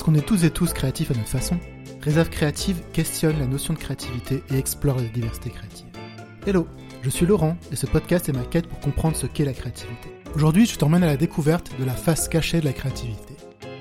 Parce qu'on est tous et tous créatifs à notre façon, Réserve Créative questionne la notion de créativité et explore la diversité créative. Hello, je suis Laurent et ce podcast est ma quête pour comprendre ce qu'est la créativité. Aujourd'hui, je t'emmène à la découverte de la face cachée de la créativité.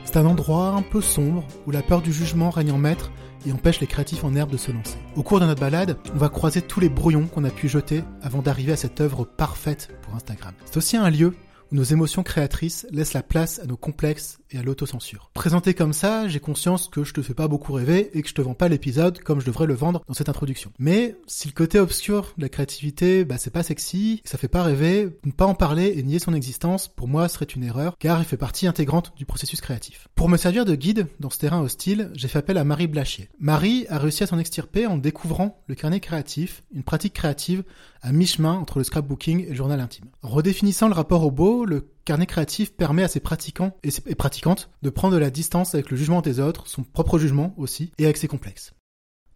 C'est un endroit un peu sombre où la peur du jugement règne en maître et empêche les créatifs en herbe de se lancer. Au cours de notre balade, on va croiser tous les brouillons qu'on a pu jeter avant d'arriver à cette œuvre parfaite pour Instagram. C'est aussi un lieu nos émotions créatrices laissent la place à nos complexes et à l'autocensure. Présenté comme ça, j'ai conscience que je te fais pas beaucoup rêver et que je te vends pas l'épisode comme je devrais le vendre dans cette introduction. Mais si le côté obscur de la créativité, bah c'est pas sexy, ça fait pas rêver, ne pas en parler et nier son existence, pour moi serait une erreur, car il fait partie intégrante du processus créatif. Pour me servir de guide dans ce terrain hostile, j'ai fait appel à Marie Blachier. Marie a réussi à s'en extirper en découvrant le carnet créatif, une pratique créative à mi-chemin entre le scrapbooking et le journal intime. Redéfinissant le rapport au beau, le carnet créatif permet à ses pratiquants et, ses, pratiquantes de prendre de la distance avec le jugement des autres, son propre jugement aussi, et avec ses complexes.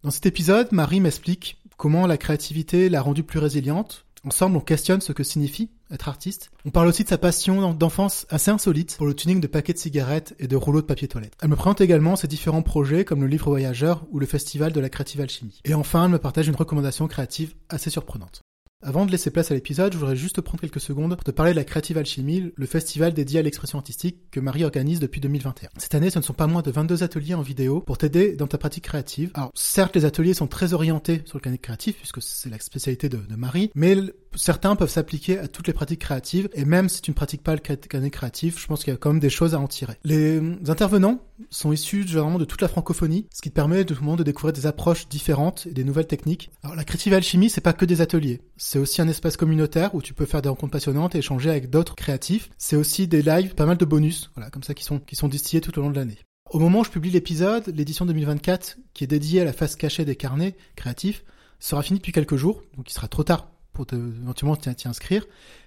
Dans cet épisode, Marie m'explique comment la créativité l'a rendue plus résiliente. Ensemble, on questionne ce que signifie être artiste. On parle aussi de sa passion d'enfance assez insolite pour le tuning de paquets de cigarettes et de rouleaux de papier toilette. Elle me présente également ses différents projets comme le livre voyageur ou le festival de la créative alchimie. Et enfin, elle me partage une recommandation créative assez surprenante. Avant de laisser place à l'épisode, je voudrais juste prendre quelques secondes pour te parler de la Creative Alchimie, le festival dédié à l'expression artistique que Marie organise depuis 2021. Cette année, ce ne sont pas moins de 22 ateliers en vidéo pour t'aider dans ta pratique créative. Alors, certes, les ateliers sont très orientés sur le canal créatif, puisque c'est la spécialité de, de Marie, mais certains peuvent s'appliquer à toutes les pratiques créatives, et même si tu ne pratiques pas le canet créatif, je pense qu'il y a quand même des choses à en tirer. Les intervenants sont issus généralement de toute la francophonie, ce qui te permet de découvrir des approches différentes et des nouvelles techniques. Alors la créative alchimie, c'est pas que des ateliers, c'est aussi un espace communautaire où tu peux faire des rencontres passionnantes et échanger avec d'autres créatifs. C'est aussi des lives, pas mal de bonus, voilà, comme ça qui sont qui sont distillés tout au long de l'année. Au moment où je publie l'épisode, l'édition 2024, qui est dédiée à la face cachée des carnets créatifs, sera finie depuis quelques jours, donc il sera trop tard pour te, éventuellement t'y inscrire.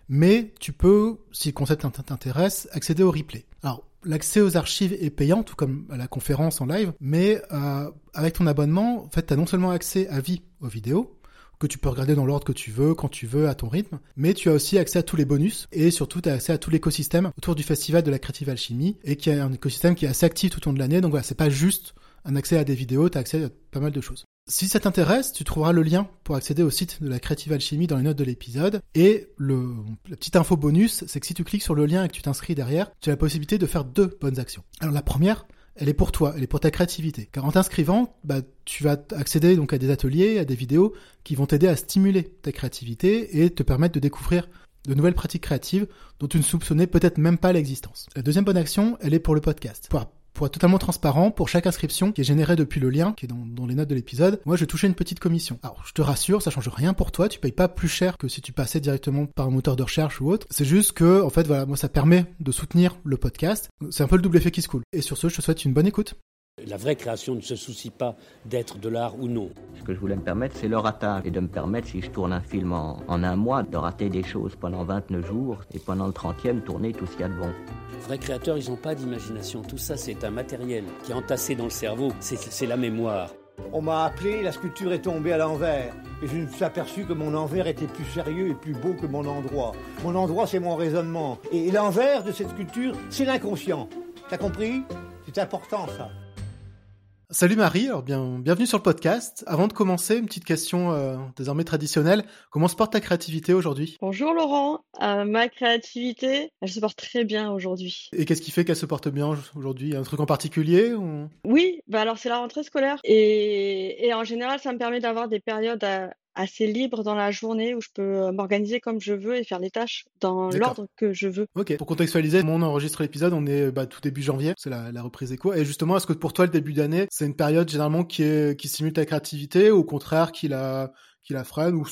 Mais tu peux, si le concept t'intéresse, accéder au replay. Alors, l'accès aux archives est payant, tout comme à la conférence en live, mais euh, avec ton abonnement, en fait, tu as non seulement accès à vie aux vidéos, que tu peux regarder dans l'ordre que tu veux, quand tu veux, à ton rythme, mais tu as aussi accès à tous les bonus, et surtout tu as accès à tout l'écosystème autour du festival de la Creative Alchimie, et qui est un écosystème qui est assez actif tout au long de l'année, donc voilà, c'est pas juste un accès à des vidéos, tu as accès à pas mal de choses. Si ça t'intéresse, tu trouveras le lien pour accéder au site de la Creative Alchimie dans les notes de l'épisode. Et le, la petite info bonus, c'est que si tu cliques sur le lien et que tu t'inscris derrière, tu as la possibilité de faire deux bonnes actions. Alors la première, elle est pour toi, elle est pour ta créativité. Car en t'inscrivant, bah, tu vas accéder donc à des ateliers, à des vidéos qui vont t'aider à stimuler ta créativité et te permettre de découvrir de nouvelles pratiques créatives dont tu ne soupçonnais peut-être même pas l'existence. La deuxième bonne action, elle est pour le podcast. Pour être totalement transparent, pour chaque inscription qui est générée depuis le lien, qui est dans, les notes de l'épisode, moi je touchais une petite commission. Alors je te rassure, ça change rien pour toi, tu payes pas plus cher que si tu passais directement par un moteur de recherche ou autre. C'est juste que, en fait, voilà, moi ça permet de soutenir le podcast. C'est un peu le double effet qui se coule. Et sur ce, je te souhaite une bonne écoute. La vraie création ne se soucie pas d'être de l'art ou non. Ce que je voulais me permettre, c'est le ratage. Et de me permettre, si je tourne un film en, un mois, de rater des choses pendant 29 jours et pendant le 30e, tourner tout ce qu'il y a de bon. Les vrais créateurs, ils n'ont pas d'imagination. Tout ça, c'est un matériel qui est entassé dans le cerveau. C'est la mémoire. On m'a appelé, la sculpture est tombée à l'envers. Et je me suis aperçu que mon envers était plus sérieux et plus beau que mon endroit. Mon endroit, c'est mon raisonnement. Et l'envers de cette sculpture, c'est l'inconscient. T'as compris? C'est important, ça. Salut Marie, alors bien, bienvenue sur le podcast. Avant de commencer, une petite question euh, désormais traditionnelle. Comment se porte ta créativité aujourd'hui? Bonjour Laurent, euh, ma créativité, elle se porte très bien aujourd'hui. Et qu'est-ce qui fait qu'elle se porte bien aujourd'hui? Un truc en particulier Oui, bah alors c'est la rentrée scolaire et, et en général ça me permet d'avoir des périodes à, assez libre dans la journée où je peux euh, m'organiser comme je veux et faire les tâches dans l'ordre que je veux. Ok, pour contextualiser, on enregistre l'épisode, on est bah, tout début janvier, c'est la, la, reprise écho. Et justement, est-ce que pour toi, le début d'année, c'est une période généralement qui, est, qui stimule ta créativité ou au contraire qui la qui la freine ou,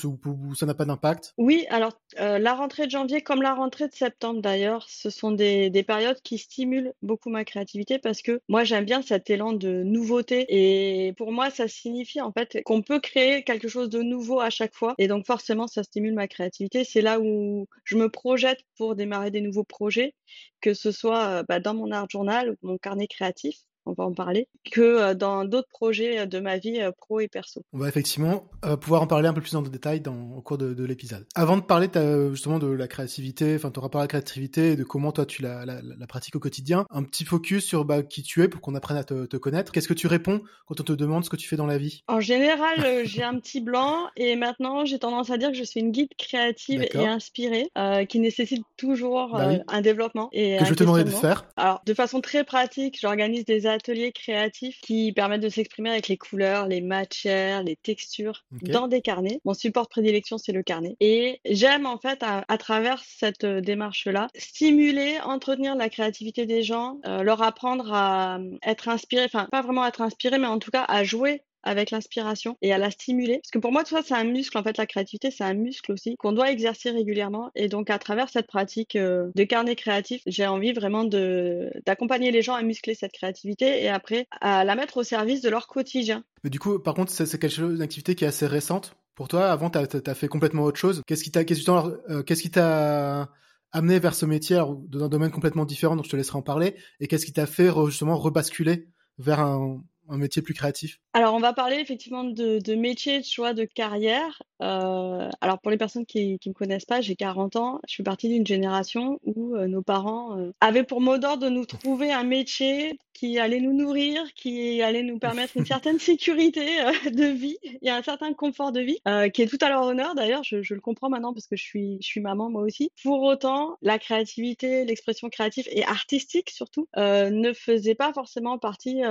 ça n'a pas d'impact? Oui, alors euh, la rentrée de janvier comme la rentrée de septembre d'ailleurs, ce sont des, des, périodes qui stimulent beaucoup ma créativité parce que moi j'aime bien cet élan de nouveauté et pour moi ça signifie en fait qu'on peut créer quelque chose de nouveau à chaque fois et donc forcément ça stimule ma créativité. C'est là où je me projette pour démarrer des nouveaux projets, que ce soit euh, bah, dans mon art journal ou mon carnet créatif on va en parler, que dans d'autres projets de ma vie pro et perso. On va effectivement pouvoir en parler un peu plus en détail dans, au cours de, l'épisode. Avant de parler justement de la créativité, enfin ton rapport à la créativité et de comment toi tu la, la, pratiques au quotidien, un petit focus sur bah, qui tu es pour qu'on apprenne à te, te connaître. Qu'est-ce que tu réponds quand on te demande ce que tu fais dans la vie? En général, j'ai un petit blanc et maintenant j'ai tendance à dire que je suis une guide créative et inspirée qui nécessite toujours bah un développement. Et que je te demandais de faire. Alors, de façon très pratique, j'organise des ateliers créatifs qui permettent de s'exprimer avec les couleurs, les matières, les textures dans des carnets. Mon support de prédilection, c'est le carnet. Et j'aime en fait, à, travers cette euh, démarche-là, stimuler, entretenir la créativité des gens, euh, leur apprendre à euh, être inspiré, enfin pas vraiment être inspiré, mais en tout cas à jouer avec l'inspiration et à la stimuler. Parce que pour moi, tout ça, c'est un muscle. En fait, la créativité, c'est un muscle aussi qu'on doit exercer régulièrement. Et donc, à travers cette pratique euh, de carnet créatif, j'ai envie vraiment de d'accompagner les gens à muscler cette créativité et après à la mettre au service de leur quotidien. Mais du coup, par contre, c'est quelque chose, une activité qui est assez récente pour toi. Avant, tu as, fait complètement autre chose. Qu'est-ce qui t'a, qu'est-ce t'a amené vers ce métier? Dans un domaine complètement différent, donc je te laisserai en parler. Et qu'est-ce qui t'a fait justement rebasculer vers un, un métier plus créatif Alors, on va parler effectivement de, de métier, de choix de carrière. Euh, alors, pour les personnes qui ne me connaissent pas, j'ai 40 ans. Je suis partie d'une génération où euh, nos parents euh, avaient pour mot d'ordre de nous trouver un métier qui allait nous nourrir, qui allait nous permettre une certaine sécurité de vie et un certain confort de vie, qui est tout à leur honneur. D'ailleurs, je, je, le comprends maintenant parce que je suis, je suis maman moi aussi. Pour autant, la créativité, l'expression créative et artistique surtout, ne faisait pas forcément partie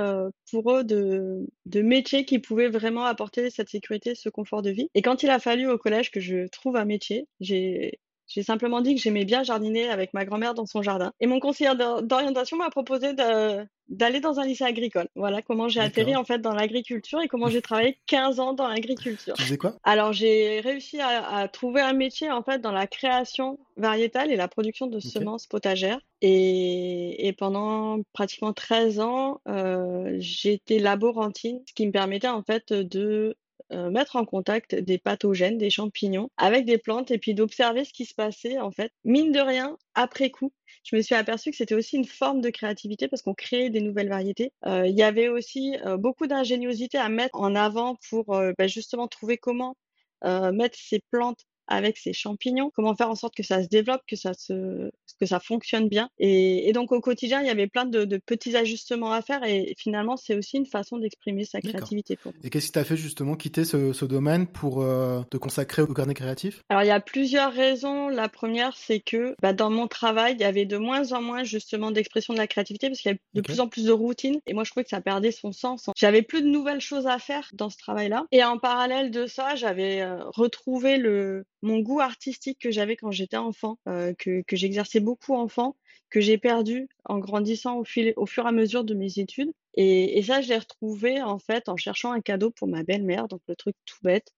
pour eux de, métiers qui pouvaient vraiment apporter cette sécurité, ce confort de vie. Et quand il a fallu au collège que je trouve un métier, j'ai j'ai simplement dit que j'aimais bien jardiner avec ma grand-mère dans son jardin. Et mon conseiller d'orientation m'a proposé d'aller dans un lycée agricole. Voilà comment j'ai atterri en fait dans l'agriculture et comment j'ai travaillé 15 ans dans l'agriculture. Tu faisais quoi? Alors j'ai réussi à, trouver un métier en fait dans la création variétale et la production de semences potagères. Et, et, pendant pratiquement 13 ans, euh, j'étais laborantine, ce qui me permettait en fait de euh, mettre en contact des pathogènes, des champignons avec des plantes et puis d'observer ce qui se passait en fait. Mine de rien, après coup, je me suis aperçue que c'était aussi une forme de créativité parce qu'on créait des nouvelles variétés. Euh, il y avait aussi euh, beaucoup d'ingéniosité à mettre en avant pour bah, justement trouver comment mettre ces plantes avec ces champignons, comment faire en sorte que ça se développe, que ça se, que ça fonctionne bien. Et, donc au quotidien, il y avait plein de, petits ajustements à faire et finalement, c'est aussi une façon d'exprimer sa créativité. Pour et qu'est-ce qui t'a fait justement quitter ce, domaine pour euh, te consacrer au carnet créatif? Alors il y a plusieurs raisons. La première, c'est que bah, dans mon travail, il y avait de moins en moins justement d'expression de la créativité parce qu'il y avait de plus en plus de routine et moi je trouvais que ça perdait son sens. J'avais plus de nouvelles choses à faire dans ce travail-là. Et en parallèle de ça, j'avais euh, retrouvé le mon goût artistique que j'avais quand j'étais enfant, euh, que, que j'exerçais beaucoup enfant, que j'ai perdu en grandissant au, fil, au fur et à mesure de mes études. Et, et ça, je l'ai retrouvé en fait en cherchant un cadeau pour ma belle-mère, donc le truc tout bête.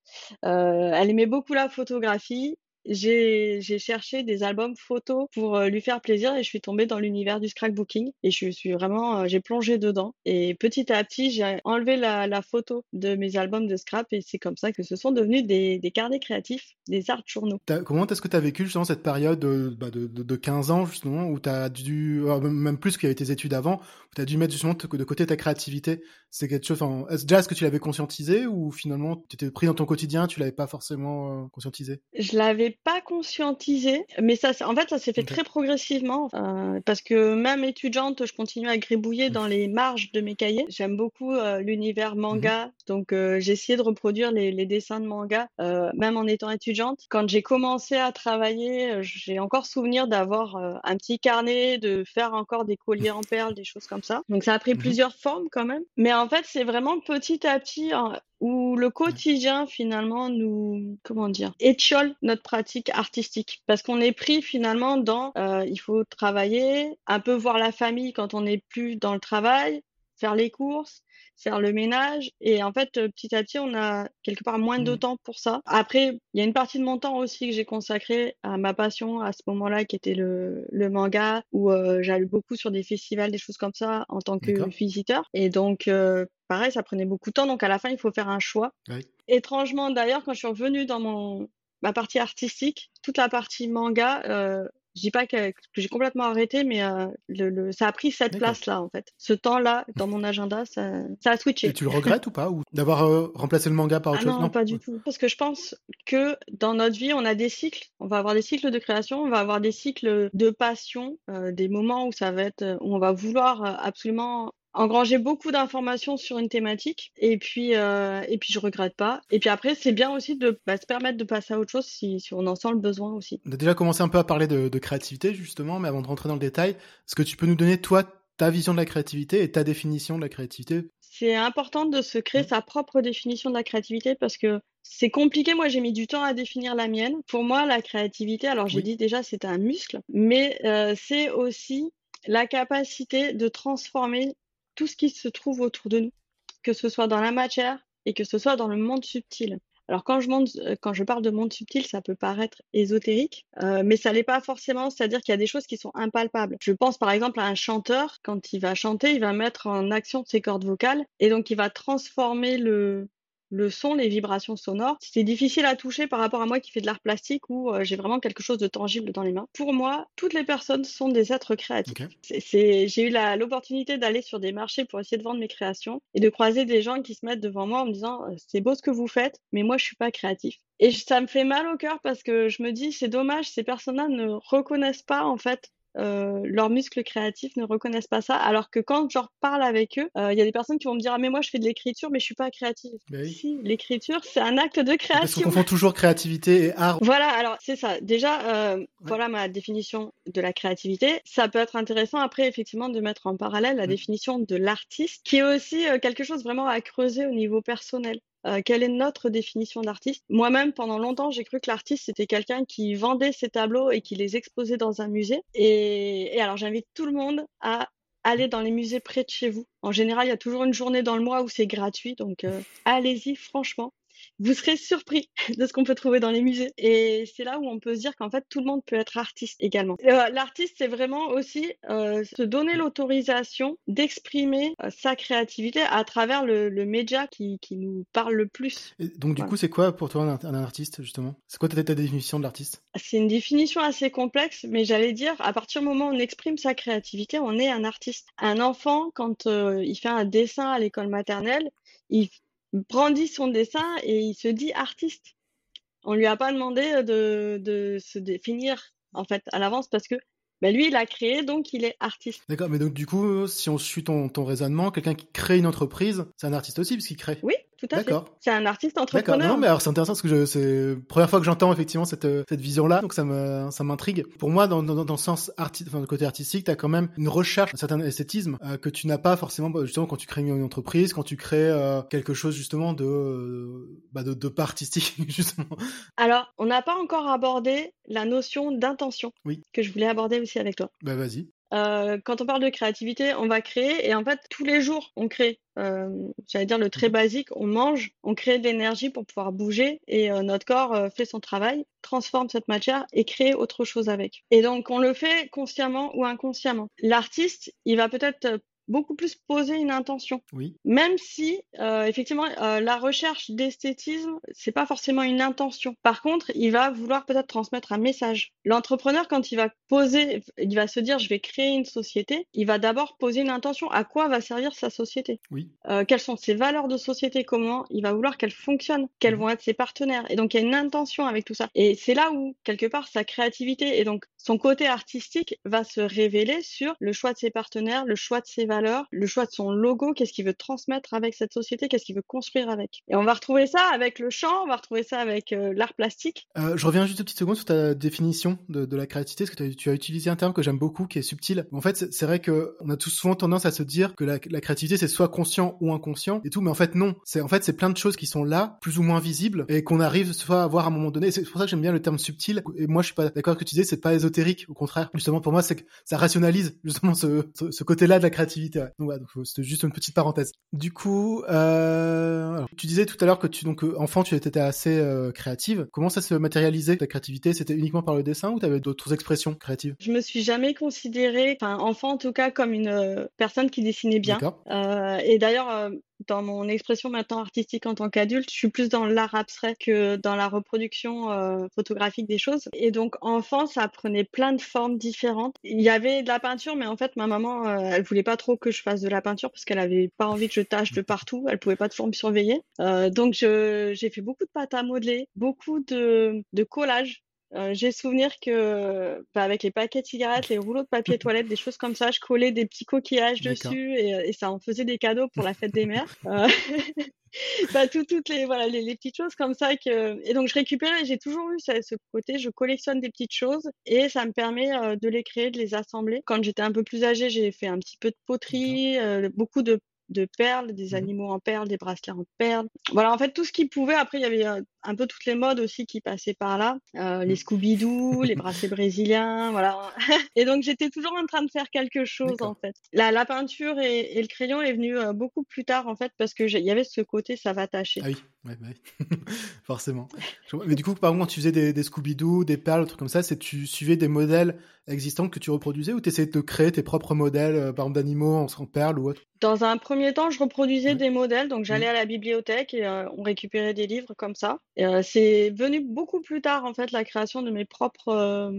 Euh, elle aimait beaucoup la photographie j'ai cherché des albums photos pour euh, lui faire plaisir et je suis tombée dans l'univers du scrapbooking et je suis vraiment, euh, j'ai plongé dedans. Et petit à petit, j'ai enlevé la, la, photo de mes albums de scrap et c'est comme ça que ce sont devenus des, des carnets créatifs, des arts journaux. Comment est-ce que tu as vécu justement cette période de, bah de, de, 15 ans justement où tu as dû, même plus qu'il y avait tes études avant, où tu as dû mettre justement de côté ta créativité? C'est quelque chose, enfin, déjà est-ce que tu l'avais conscientisé ou finalement tu étais pris dans ton quotidien, tu l'avais pas forcément euh, conscientisé? Je l'avais pas conscientisé, mais ça, en fait, ça s'est fait très progressivement euh, parce que même étudiante, je continue à gribouiller dans les marges de mes cahiers. J'aime beaucoup euh, l'univers manga, mhm. donc euh, j'ai essayé de reproduire les, les dessins de manga, même en étant étudiante. Quand j'ai commencé à travailler, j'ai encore souvenir d'avoir un petit carnet, de faire encore des colliers en perles, des choses comme ça. Donc ça a pris mhm. plusieurs formes quand même, mais en fait, c'est vraiment petit à petit où le quotidien finalement nous comment dire étiole notre pratique artistique. Parce qu'on est pris finalement dans euh, il faut travailler un peu voir la famille quand on n'est plus dans le travail faire les courses faire le ménage. Et en fait, euh, petit à petit, on a quelque part moins de mmh. temps pour ça. Après, il y a une partie de mon temps aussi que j'ai consacré à ma passion à ce moment-là, qui était le, le manga, où euh, j'allais beaucoup sur des festivals, des choses comme ça, en tant que visiteur. Et donc, euh, pareil, ça prenait beaucoup de temps. Donc, à la fin, il faut faire un choix. Étrangement, d'ailleurs, quand je suis revenue dans mon ma partie artistique, toute la partie manga, euh, Je dis pas que, j'ai complètement arrêté, mais euh, le, ça a pris cette place-là, en fait. Ce temps-là, dans mon agenda, ça, ça a switché. Et tu le regrettes ou pas? Ou D'avoir euh, remplacé le manga par autre ah chose? Non, pas du tout. Parce que je pense que dans notre vie, on a des cycles. On va avoir des cycles de création, on va avoir des cycles de passion, euh, des moments où ça va être, où on va vouloir absolument engranger beaucoup d'informations sur une thématique et puis euh, et puis je regrette pas et puis après c'est bien aussi de bah, se permettre de passer à autre chose si, si, on en sent le besoin aussi. On a déjà commencé un peu à parler de, de créativité justement mais avant de rentrer dans le détail est-ce que tu peux nous donner toi ta vision de la créativité et ta définition de la créativité? C'est important de se créer mmh. sa propre définition de la créativité parce que c'est compliqué. Moi, j'ai mis du temps à définir la mienne. Pour moi, la créativité, alors j'ai dit déjà, c'est un muscle, mais euh, c'est aussi la capacité de transformer tout ce qui se trouve autour de nous, que ce soit dans la matière et que ce soit dans le monde subtil. Alors quand je, euh, quand je parle de monde subtil, ça peut paraître ésotérique, euh, mais ça l'est pas forcément, c'est-à-dire qu'il y a des choses qui sont impalpables. Je pense par exemple à un chanteur, quand il va chanter, il va mettre en action ses cordes vocales, et donc il va transformer le, le son, les vibrations sonores. C'est difficile à toucher par rapport à moi qui fais de l'art plastique où euh, j'ai vraiment quelque chose de tangible dans les mains. Pour moi, toutes les personnes sont des êtres créatifs. j'ai eu l'opportunité d'aller sur des marchés pour essayer de vendre mes créations et de croiser des gens qui se mettent devant moi en me disant euh, c'est beau ce que vous faites, mais moi je suis pas créatif. Et ça me fait mal au cœur parce que je me dis c'est dommage, ces personnes-là ne reconnaissent pas en fait euh, leurs muscles créatifs ne reconnaissent pas ça. Alors que quand je parle avec eux, euh, il y a des personnes qui vont me dire ah mais moi je fais de l'écriture mais je suis pas créative. Bah si l'écriture c'est un acte de création. Parce qu'on confond toujours créativité et art. Voilà alors c'est ça. Déjà euh, voilà ma définition de la créativité. Ça peut être intéressant après effectivement de mettre en parallèle la définition de l'artiste qui est aussi quelque chose vraiment à creuser au niveau personnel. Euh, quelle est notre définition d'artiste? Moi-même, pendant longtemps, j'ai cru que l'artiste, c'était quelqu'un qui vendait ses tableaux et qui les exposait dans un musée. Et, alors, j'invite tout le monde à aller dans les musées près de chez vous. En général, il y a toujours une journée dans le mois où c'est gratuit, donc euh, allez-y, franchement vous serez surpris de ce qu'on peut trouver dans les musées. Et c'est là où on peut se dire qu'en fait, tout le monde peut être artiste également. Euh, l'artiste, c'est vraiment aussi euh, se donner l'autorisation d'exprimer euh, sa créativité à travers le, média qui, nous parle le plus. donc, du coup, c'est quoi pour toi un, artiste, justement? C'est quoi ta, ta définition de l'artiste? C'est une définition assez complexe, mais j'allais dire, à partir du moment où on exprime sa créativité, on est un artiste. Un enfant, quand il fait un dessin à l'école maternelle, il brandit son dessin et il se dit artiste. On lui a pas demandé de, de se définir en fait à l'avance parce que ben lui, il a créé, donc il est artiste. D'accord, mais donc du coup, si on suit ton, ton raisonnement, quelqu'un qui crée une entreprise, c'est un artiste aussi, parce qu'il crée. Oui, tout à fait. C'est un artiste entrepreneur. Non, mais alors c'est intéressant parce que c'est la première fois que j'entends effectivement cette, euh, cette vision-là, donc ça me ça m'intrigue. Pour moi, dans, dans, dans le sens artistique, enfin, côté artistique, tu as quand même une recherche, un certain esthétisme euh, que tu n'as pas forcément bah, justement quand tu crées une entreprise, quand tu crées euh, quelque chose justement de, bah, de, de pas artistique justement. Alors, on n'a pas encore abordé la notion d'intention oui. que je voulais aborder aussi avec toi. Bah vas-y. Euh, quand on parle de créativité, on va créer et en fait tous les jours on crée. Euh, J'allais dire le très mhm. basique, on mange, on crée de l'énergie pour pouvoir bouger et euh, notre corps euh, fait son travail, transforme cette matière et crée autre chose avec. Et donc on le fait consciemment ou inconsciemment. L'artiste, il va peut-être beaucoup plus poser une intention. Oui. Même si, euh, effectivement, euh, la recherche d'esthétisme, c'est pas forcément une intention. Par contre, il va vouloir peut-être transmettre un message. L'entrepreneur, quand il va poser, il va se dire, je vais créer une société, il va d'abord poser une intention. À quoi va servir sa société? Oui. Euh, quelles sont ses valeurs de société? Comment il va vouloir qu'elle fonctionne? Quels mhm. vont être ses partenaires? Et donc, il y a une intention avec tout ça. Et c'est là où, quelque part, sa créativité et donc son côté artistique va se révéler sur le choix de ses partenaires, le choix de ses valeurs le choix de son logo, qu'est-ce qu'il veut transmettre avec cette société, qu'est-ce qu'il veut construire avec? Et on va retrouver ça avec le chant, on va retrouver ça avec euh, l'art plastique. Euh, je reviens juste une petite seconde sur ta définition de, la créativité, parce que tu as utilisé un terme que j'aime beaucoup, qui est subtil. En fait, c'est vrai que on a tous souvent tendance à se dire que la, créativité c'est soit conscient ou inconscient et tout, mais en fait non. C'est en fait c'est plein de choses qui sont là, plus ou moins visibles, et qu'on arrive soit à voir à un moment donné. C'est pour ça que j'aime bien le terme subtil. Et moi, je suis pas d'accord avec ce que tu disais, c'est pas ésotérique. Au contraire, justement pour moi, c'est que ça rationalise justement ce côté-là de la créativité. Donc, c'était juste une petite parenthèse. Du coup, euh, tu disais tout à l'heure que tu donc euh, enfant tu étais assez euh, créative. Comment ça se matérialisait ta créativité? C'était uniquement par le dessin ou tu avais d'autres expressions créatives? Je me suis jamais considérée, enfin enfant en tout cas, comme une personne qui dessinait bien. et d'ailleurs, dans mon expression maintenant artistique en tant qu'adulte, je suis plus dans l'art abstrait que dans la reproduction euh, photographique des choses. Et donc, enfant, ça prenait plein de formes différentes. Il y avait de la peinture, mais en fait, ma maman, euh, elle voulait pas trop que je fasse de la peinture parce qu'elle avait pas envie que je tâche de partout. Elle pouvait pas toujours me surveiller. Euh, donc, j'ai fait beaucoup de pâte à modeler, beaucoup de, de collages euh, j'ai souvenir que bah, avec les paquets de cigarettes, les rouleaux de papier toilette, des choses comme ça, je collais des petits coquillages dessus et, et, ça en faisait des cadeaux pour la fête des mères. Euh, bah, tout, toutes les voilà les, les, petites choses comme ça que et donc je récupérais. J'ai toujours eu ce, ce, côté, je collectionne des petites choses et ça me permet euh, de les créer, de les assembler. Quand j'étais un peu plus âgée, j'ai fait un petit peu de poterie, euh, beaucoup de de perles, des mmh animaux en perles, des bracelets en perles. Voilà, en fait, tout ce qui pouvait. Après, il y avait un peu toutes les modes aussi qui passaient par là. Euh, les mmh. Scooby-Doo, les bracelets brésiliens, voilà. Et donc, j'étais toujours en train de faire quelque chose, en fait. La, la peinture et, et, le crayon est venu euh, beaucoup plus tard, en fait, parce que il y avait ce côté, ça va tâcher. Ah oui, ouais, ouais. forcément. Mais du coup, par exemple, quand tu faisais des, des Scooby-Doo, des perles, des trucs comme ça, c'est tu suivais des modèles existants que tu reproduisais ou tu essayais de créer tes propres modèles, euh, par exemple d'animaux en perles ou autre? Dans un premier temps, je reproduisais des modèles, donc j'allais à la bibliothèque et euh, on récupérait des livres comme ça. Euh, c'est venu beaucoup plus tard, en fait, la création de mes propres euh,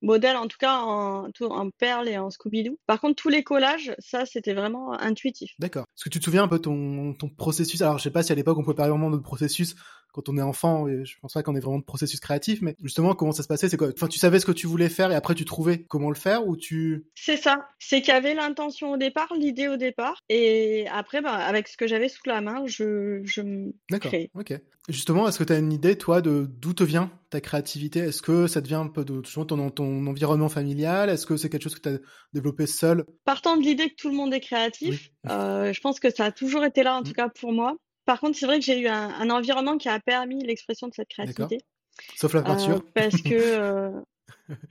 modèles, en tout cas en, en perles et en Scooby-Doo. Par contre, tous les collages, ça, c'était vraiment intuitif. D'accord. Est-ce que tu te souviens un peu ton, ton processus? Alors, je sais pas si à l'époque on pouvait parler vraiment de processus quand on est enfant, je pense pas qu'on ait vraiment de processus créatif, mais justement, comment ça se passait? C'est quoi? Enfin, tu savais ce que tu voulais faire et après tu trouvais comment le faire ou tu C'est ça. C'est qu'il y avait l'intention au départ, l'idée au départ, et après, bah, avec ce que j'avais sous la main, je, je D'accord. Ok. Justement, est-ce que tu as une idée, toi, de d'où te vient ta créativité? Est-ce que ça devient un peu de ton, ton environnement familial? Est-ce que c'est quelque chose que tu as développé seul? Partant de l'idée que tout le monde est créatif, oui. euh, je pense que ça a toujours été là, en mmh. tout cas pour moi. Par contre, c'est vrai que j'ai eu un, un, environnement qui a permis l'expression de cette créativité. Sauf la peinture. Euh, parce que.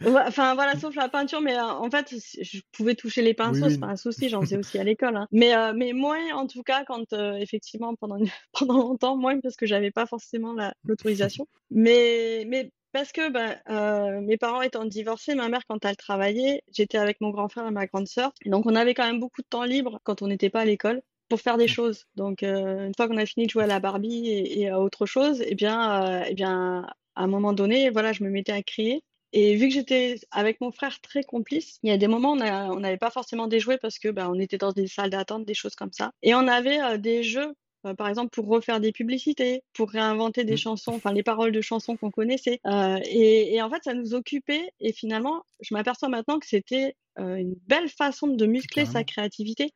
Euh... enfin voilà, sauf la peinture, mais euh, en fait, je pouvais toucher les pinceaux, oui, c'est pas un souci, j'en faisais aussi à l'école. Hein. Mais, mais moins, en tout cas, quand effectivement, pendant, pendant longtemps, moins parce que j'avais pas forcément l'autorisation. mais, mais parce que bah, euh, mes parents étant divorcés, ma mère, quand elle travaillait, j'étais avec mon grand frère et ma grande sœur. Donc, on avait quand même beaucoup de temps libre quand on n'était pas à l'école pour faire des choses. Donc, euh, une fois qu'on a fini de jouer à la Barbie et, à autre chose, eh bien, euh, eh bien, à un moment donné, voilà, je me mettais à crier. Et vu que j'étais avec mon frère très complice, il y a des moments on n'avait pas forcément des jouets parce que bah, on était dans des salles d'attente, des choses comme ça. Et on avait euh, des jeux euh, par exemple pour refaire des publicités, pour réinventer des mmh. chansons, enfin les paroles de chansons qu'on connaissait. Euh, et, et, en fait, ça nous occupait. Et finalement, je m'aperçois maintenant que c'était euh, une belle façon de muscler sa créativité.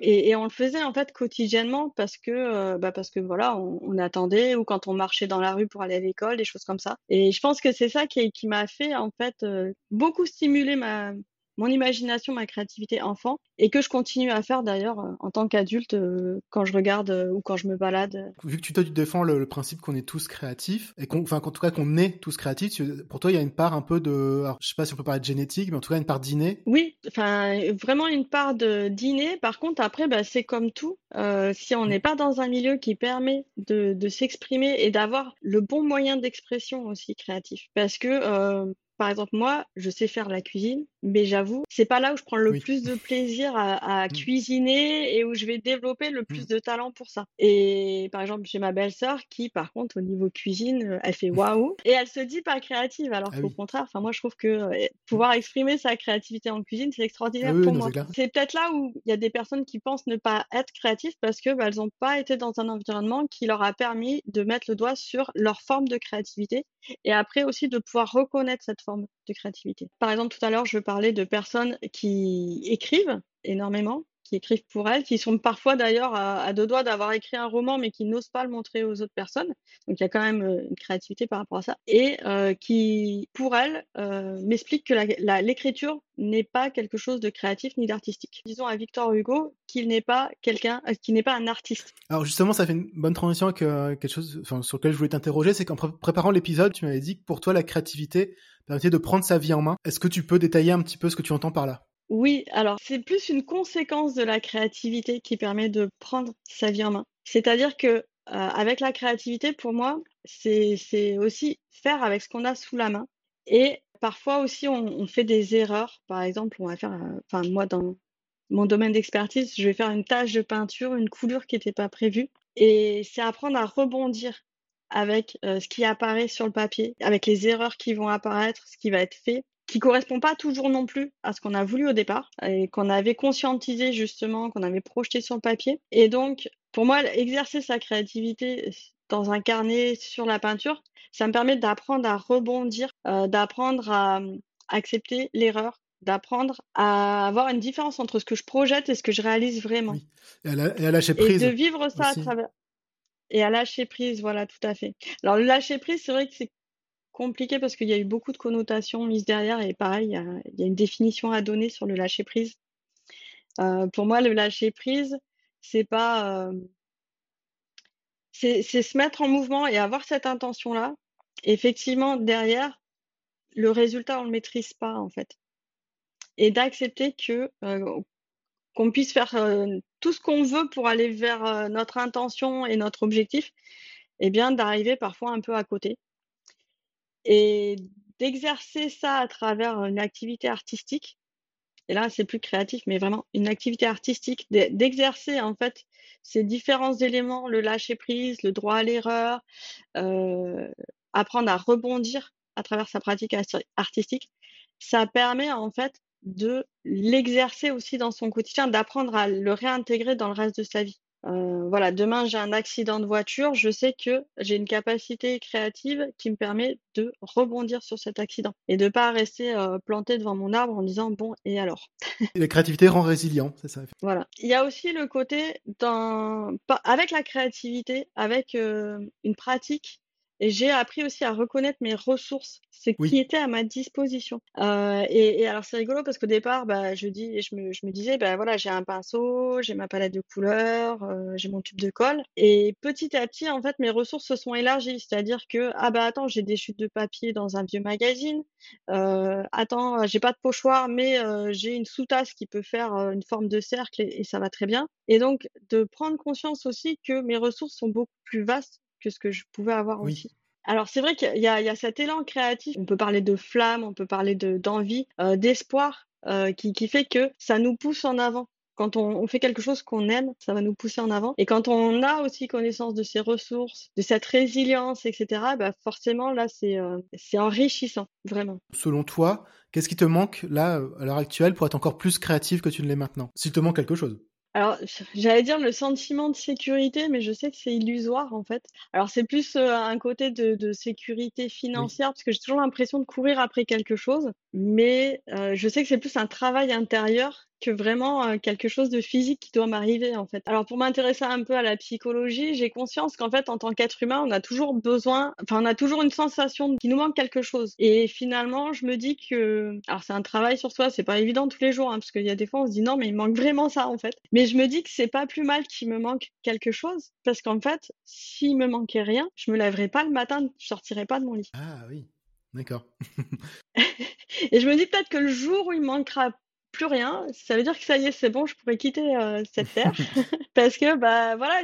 Et, et, on le faisait en fait quotidiennement parce que, bah parce que voilà, on, on, attendait ou quand on marchait dans la rue pour aller à l'école, des choses comme ça. Et je pense que c'est ça qui, qui m'a fait en fait beaucoup stimuler ma mon imagination, ma créativité enfant, et que je continue à faire d'ailleurs euh, en tant qu'adulte euh, quand je regarde euh, ou quand je me balade. Vu que tu, défends le, le principe qu'on est tous créatifs, et qu'on, enfin, en tout cas qu'on est tous créatifs, pour toi, il y a une part un peu de, alors, je sais pas si on peut parler de génétique, mais en tout cas une part d'inné. Oui, enfin, vraiment une part de d'inné. Par contre, après, bah, c'est comme tout. Euh, si on n'est pas dans un milieu qui permet de, de s'exprimer et d'avoir le bon moyen d'expression aussi créatif, parce que euh, par exemple, moi, je sais faire la cuisine, mais j'avoue, c'est pas là où je prends le oui. plus de plaisir à, à mmh. cuisiner et où je vais développer le plus mmh. de talent pour ça. Et par exemple, j'ai ma belle-sœur qui, par contre, au niveau cuisine, elle fait waouh et elle se dit pas créative. Alors ah qu'au oui. contraire, enfin moi, je trouve que euh, pouvoir exprimer sa créativité en cuisine, c'est extraordinaire ah oui, pour non, moi. C'est peut-être là où il y a des personnes qui pensent ne pas être créatives parce que bah, elles n'ont pas été dans un environnement qui leur a permis de mettre le doigt sur leur forme de créativité et après aussi de pouvoir reconnaître cette forme de créativité. Par exemple, tout à l'heure, je parlais de personnes qui écrivent énormément, qui écrivent pour elles, qui sont parfois d'ailleurs à, deux doigts d'avoir écrit un roman, mais qui n'osent pas le montrer aux autres personnes. Donc il y a quand même euh, une créativité par rapport à ça. Et euh, qui, pour elles, euh, m'expliquent que l'écriture n'est pas quelque chose de créatif ni d'artistique. Disons à Victor Hugo qu'il n'est pas quelqu'un, euh, qui n'est pas un artiste. Alors justement, ça fait une bonne transition quelque chose sur lequel je voulais t'interroger, c'est qu'en pr préparant l'épisode, tu m'avais dit que pour toi, la créativité permettait de prendre sa vie en main. Est-ce que tu peux détailler un petit peu ce que tu entends par là? Oui, alors c'est plus une conséquence de la créativité qui permet de prendre sa vie en main. C'est-à-dire que euh, avec la créativité, pour moi, c'est aussi faire avec ce qu'on a sous la main. Et parfois aussi, on, on, fait des erreurs. Par exemple, on va faire, enfin moi dans mon domaine d'expertise, je vais faire une tâche de peinture, une coulure qui n'était pas prévue. Et c'est apprendre à rebondir avec euh, ce qui apparaît sur le papier, avec les erreurs qui vont apparaître, ce qui va être fait, qui correspond pas toujours non plus à ce qu'on a voulu au départ et qu'on avait conscientisé justement, qu'on avait projeté sur le papier. Et donc, pour moi, exercer sa créativité dans un carnet sur la peinture, ça me permet d'apprendre à rebondir, euh, d'apprendre à accepter l'erreur, d'apprendre à avoir une différence entre ce que je projette et ce que je réalise vraiment. Et, à lâcher prise. Et de vivre ça à travers. Et à lâcher prise, voilà, tout à fait. Alors, le lâcher prise, c'est vrai que c'est compliqué parce qu'il y a eu beaucoup de connotations mises derrière et pareil, il y a, une définition à donner sur le lâcher prise. Euh, pour moi, le lâcher prise, c'est pas. Euh, c'est se mettre en mouvement et avoir cette intention-là. Effectivement, derrière, le résultat, on le maîtrise pas, en fait et d'accepter que euh, qu'on puisse faire tout ce qu'on veut pour aller vers notre intention et notre objectif, et bien d'arriver parfois un peu à côté. Et d'exercer ça à travers une activité artistique. Et là, c'est plus créatif, mais vraiment une activité artistique, d'exercer en fait ces différents éléments, le lâcher prise, le droit à l'erreur, apprendre à rebondir à travers sa pratique artistique. Ça permet en fait de l'exercer aussi dans son quotidien, d'apprendre à le réintégrer dans le reste de sa vie. Euh, voilà, demain j'ai un accident de voiture, je sais que j'ai une capacité créative qui me permet de rebondir sur cet accident et de pas rester euh, planté devant mon arbre en disant bon et alors? la créativité rend résilient, c'est ça. Voilà. Il y a aussi le côté avec la créativité, avec euh, une pratique et j'ai appris aussi à reconnaître mes ressources, ce qui était à ma disposition. Euh, et, et, alors c'est rigolo parce qu'au départ, bah, je dis, je me, je me disais, bah voilà, j'ai un pinceau, j'ai ma palette de couleurs, euh, j'ai mon tube de colle. Et petit à petit, en fait, mes ressources se sont élargies. C'est-à-dire que ah bah attends, j'ai des chutes de papier dans un vieux magazine. Euh, attends, j'ai pas de pochoir, mais euh, j'ai une sous-tasse qui peut faire euh, une forme de cercle et, et ça va très bien. Et donc de prendre conscience aussi que mes ressources sont beaucoup plus vastes que ce que je pouvais avoir aussi. Alors c'est vrai qu'il y, a cet élan créatif. On peut parler de flamme, on peut parler d'envie, euh, d'espoir, euh, qui, fait que ça nous pousse en avant. Quand on, fait quelque chose qu'on aime, ça va nous pousser en avant. Et quand on a aussi connaissance de ses ressources, de cette résilience, etc., bah forcément, là, euh, c'est enrichissant, vraiment. Selon toi, qu'est-ce qui te manque, là, à l'heure actuelle, pour être encore plus créatif que tu ne l'es maintenant? S'il te manque quelque chose alors, j'allais dire le sentiment de sécurité, mais je sais que c'est illusoire en fait. Alors, c'est plus euh, un côté de, sécurité financière, parce que j'ai toujours l'impression de courir après quelque chose, mais euh, je sais que c'est plus un travail intérieur que vraiment euh, quelque chose de physique qui doit m'arriver en fait. Alors pour m'intéresser un peu à la psychologie, j'ai conscience qu'en fait en tant qu'être humain, on a toujours besoin, enfin on a toujours une sensation qu'il nous manque quelque chose. Et finalement, je me dis que, alors c'est un travail sur soi, c'est pas évident tous les jours, hein, parce qu'il y a des fois on se dit non mais il manque vraiment ça en fait. Mais je me dis que c'est pas plus mal qu'il me manque quelque chose, parce qu'en fait, s'il me manquait rien, je me lèverais pas le matin, je sortirais pas de mon lit. Ah oui. D'accord. et je me dis peut-être que le jour où il manquera plus rien. Ça veut dire que ça y est, c'est bon, je pourrais quitter euh, cette terre. Parce que, bah voilà,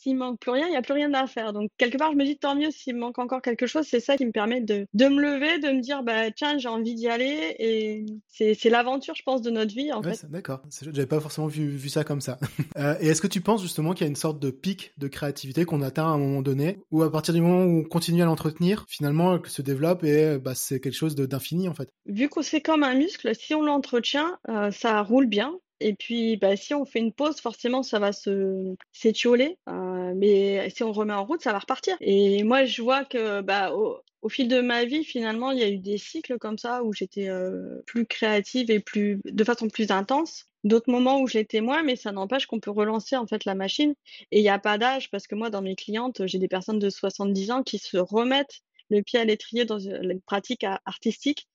s'il manque plus rien, il n'y a plus rien à faire. Donc, quelque part, je me dis, tant mieux s'il manque encore quelque chose. C'est ça qui me permet de, de me lever, de me dire, bah tiens, j'ai envie d'y aller. Et c'est l'aventure, je pense, de notre vie, en fait. D'accord. J'avais pas forcément vu, vu ça comme ça. euh, et est-ce que tu penses justement qu'il y a une sorte de pic de créativité qu'on atteint à un moment donné, ou à partir du moment où on continue à l'entretenir, finalement, que se développe et bah, c'est quelque chose d'infini, en fait? Vu que c'est comme un muscle, si on l'entretient, euh, ça roule bien. Et puis, bah, si on fait une pause, forcément, ça va se s'étioler. Euh, mais si on remet en route, ça va repartir. Et moi, je vois que bah, au, fil de ma vie, finalement, il y a eu des cycles comme ça où j'étais euh, plus créative et plus de façon plus intense. D'autres moments où je l'étais moins, mais ça n'empêche qu'on peut relancer en fait la machine. Et il n'y a pas d'âge parce que moi, dans mes clientes, j'ai des personnes de 70 ans qui se remettent le pied à l'étrier dans une pratique artistique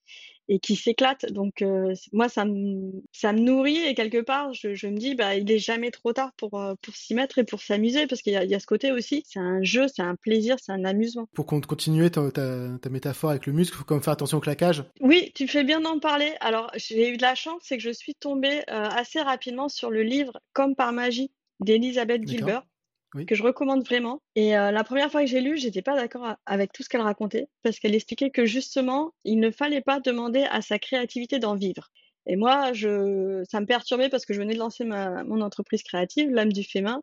et qui s'éclate. Donc euh, moi, ça me, ça me nourrit et quelque part, je, je me dis, bah, il est jamais trop tard pour, euh, pour s'y mettre et pour s'amuser parce qu'il y, y, a ce côté aussi, c'est un jeu, c'est un plaisir, c'est un amusement. Pour continuer ta, ta, ta, métaphore avec le muscle, il faut quand même faire attention au claquage. Oui, tu fais bien d'en parler. Alors, j'ai eu de la chance, c'est que je suis tombée euh, assez rapidement sur le livre Comme par magie d'Elisabeth Gilbert que je recommande vraiment. Et euh, la première fois que j'ai lu, j'étais pas d'accord avec tout ce qu'elle racontait, parce qu'elle expliquait que justement, il ne fallait pas demander à sa créativité d'en vivre. Et moi, je, ça me perturbait parce que je venais de lancer ma, mon entreprise créative, l'âme du fémin.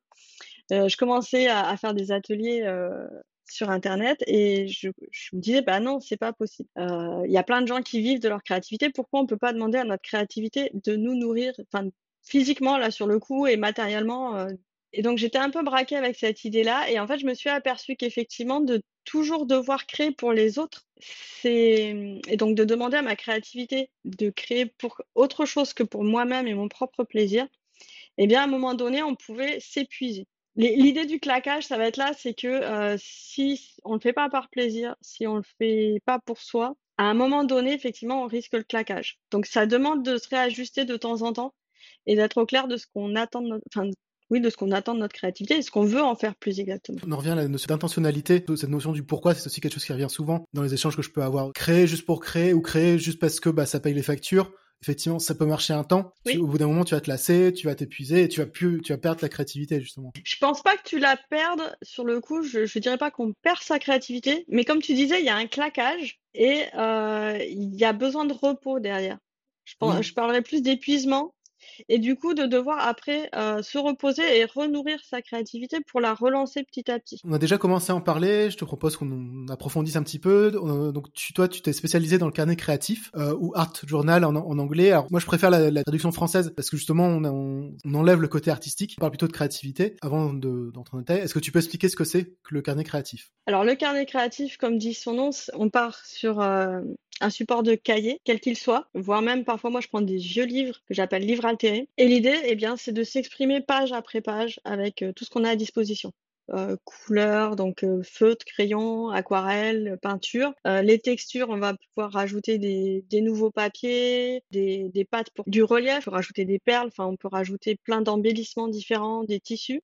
Euh, je commençais à, faire des ateliers euh, sur Internet et je, me disais, bah non, c'est pas possible. Il y a plein de gens qui vivent de leur créativité. Pourquoi on peut pas demander à notre créativité de nous nourrir, enfin, physiquement, là, sur le coup, et matériellement, et donc j'étais un peu braquée avec cette idée-là. Et en fait, je me suis aperçue qu'effectivement, de toujours devoir créer pour les autres, c'est et donc de demander à ma créativité de créer pour autre chose que pour moi-même et mon propre plaisir. Eh bien, à un moment donné, on pouvait s'épuiser. L'idée du claquage, ça va être là, c'est que euh, si on ne le fait pas par plaisir, si on le fait pas pour soi, à un moment donné, effectivement, on risque le claquage. Donc, ça demande de se réajuster de temps en temps et d'être au clair de ce qu'on attend de notre, oui, de ce qu'on attend de notre créativité et ce qu'on veut en faire plus exactement. On en revient à la notion d'intentionnalité, cette notion du pourquoi, c'est aussi quelque chose qui revient souvent dans les échanges que je peux avoir. Créer juste pour créer ou créer juste parce que bah, ça paye les factures. Effectivement, ça peut marcher un temps. Oui. au bout d'un moment, tu vas te lasser, tu vas t'épuiser et tu vas plus, tu vas perdre ta créativité justement. Je pense pas que tu la perdes. Sur le coup, je, je dirais pas qu'on perd sa créativité, mais comme tu disais, il y a un claquage et euh, il y a besoin de repos derrière. Je, pense, je parlerais plus d'épuisement et du coup de devoir après euh, se reposer et renourrir sa créativité pour la relancer petit à petit. On a déjà commencé à en parler, je te propose qu'on approfondisse un petit peu. Donc tu, toi, tu t'es spécialisé dans le carnet créatif euh, ou art journal en, en, anglais. Alors moi, je préfère la, la, traduction française parce que justement, on, on, on, enlève le côté artistique, on parle plutôt de créativité. Avant d'entrer de, en détail, est-ce que tu peux expliquer ce que c'est que le carnet créatif? Alors le carnet créatif, comme dit son nom, on part sur euh, un support de cahier, quel qu'il soit, voire même parfois moi je prends des vieux livres que j'appelle livres altérés. Et l'idée, eh bien, c'est de s'exprimer page après page avec euh, tout ce qu'on a à disposition. Euh, couleurs, donc euh, feutre, crayon, aquarelle, peinture. Euh, les textures, on va pouvoir rajouter des, nouveaux papiers, des, des pâtes pour du relief, on peut rajouter des perles, enfin on peut rajouter plein d'embellissements différents, des tissus.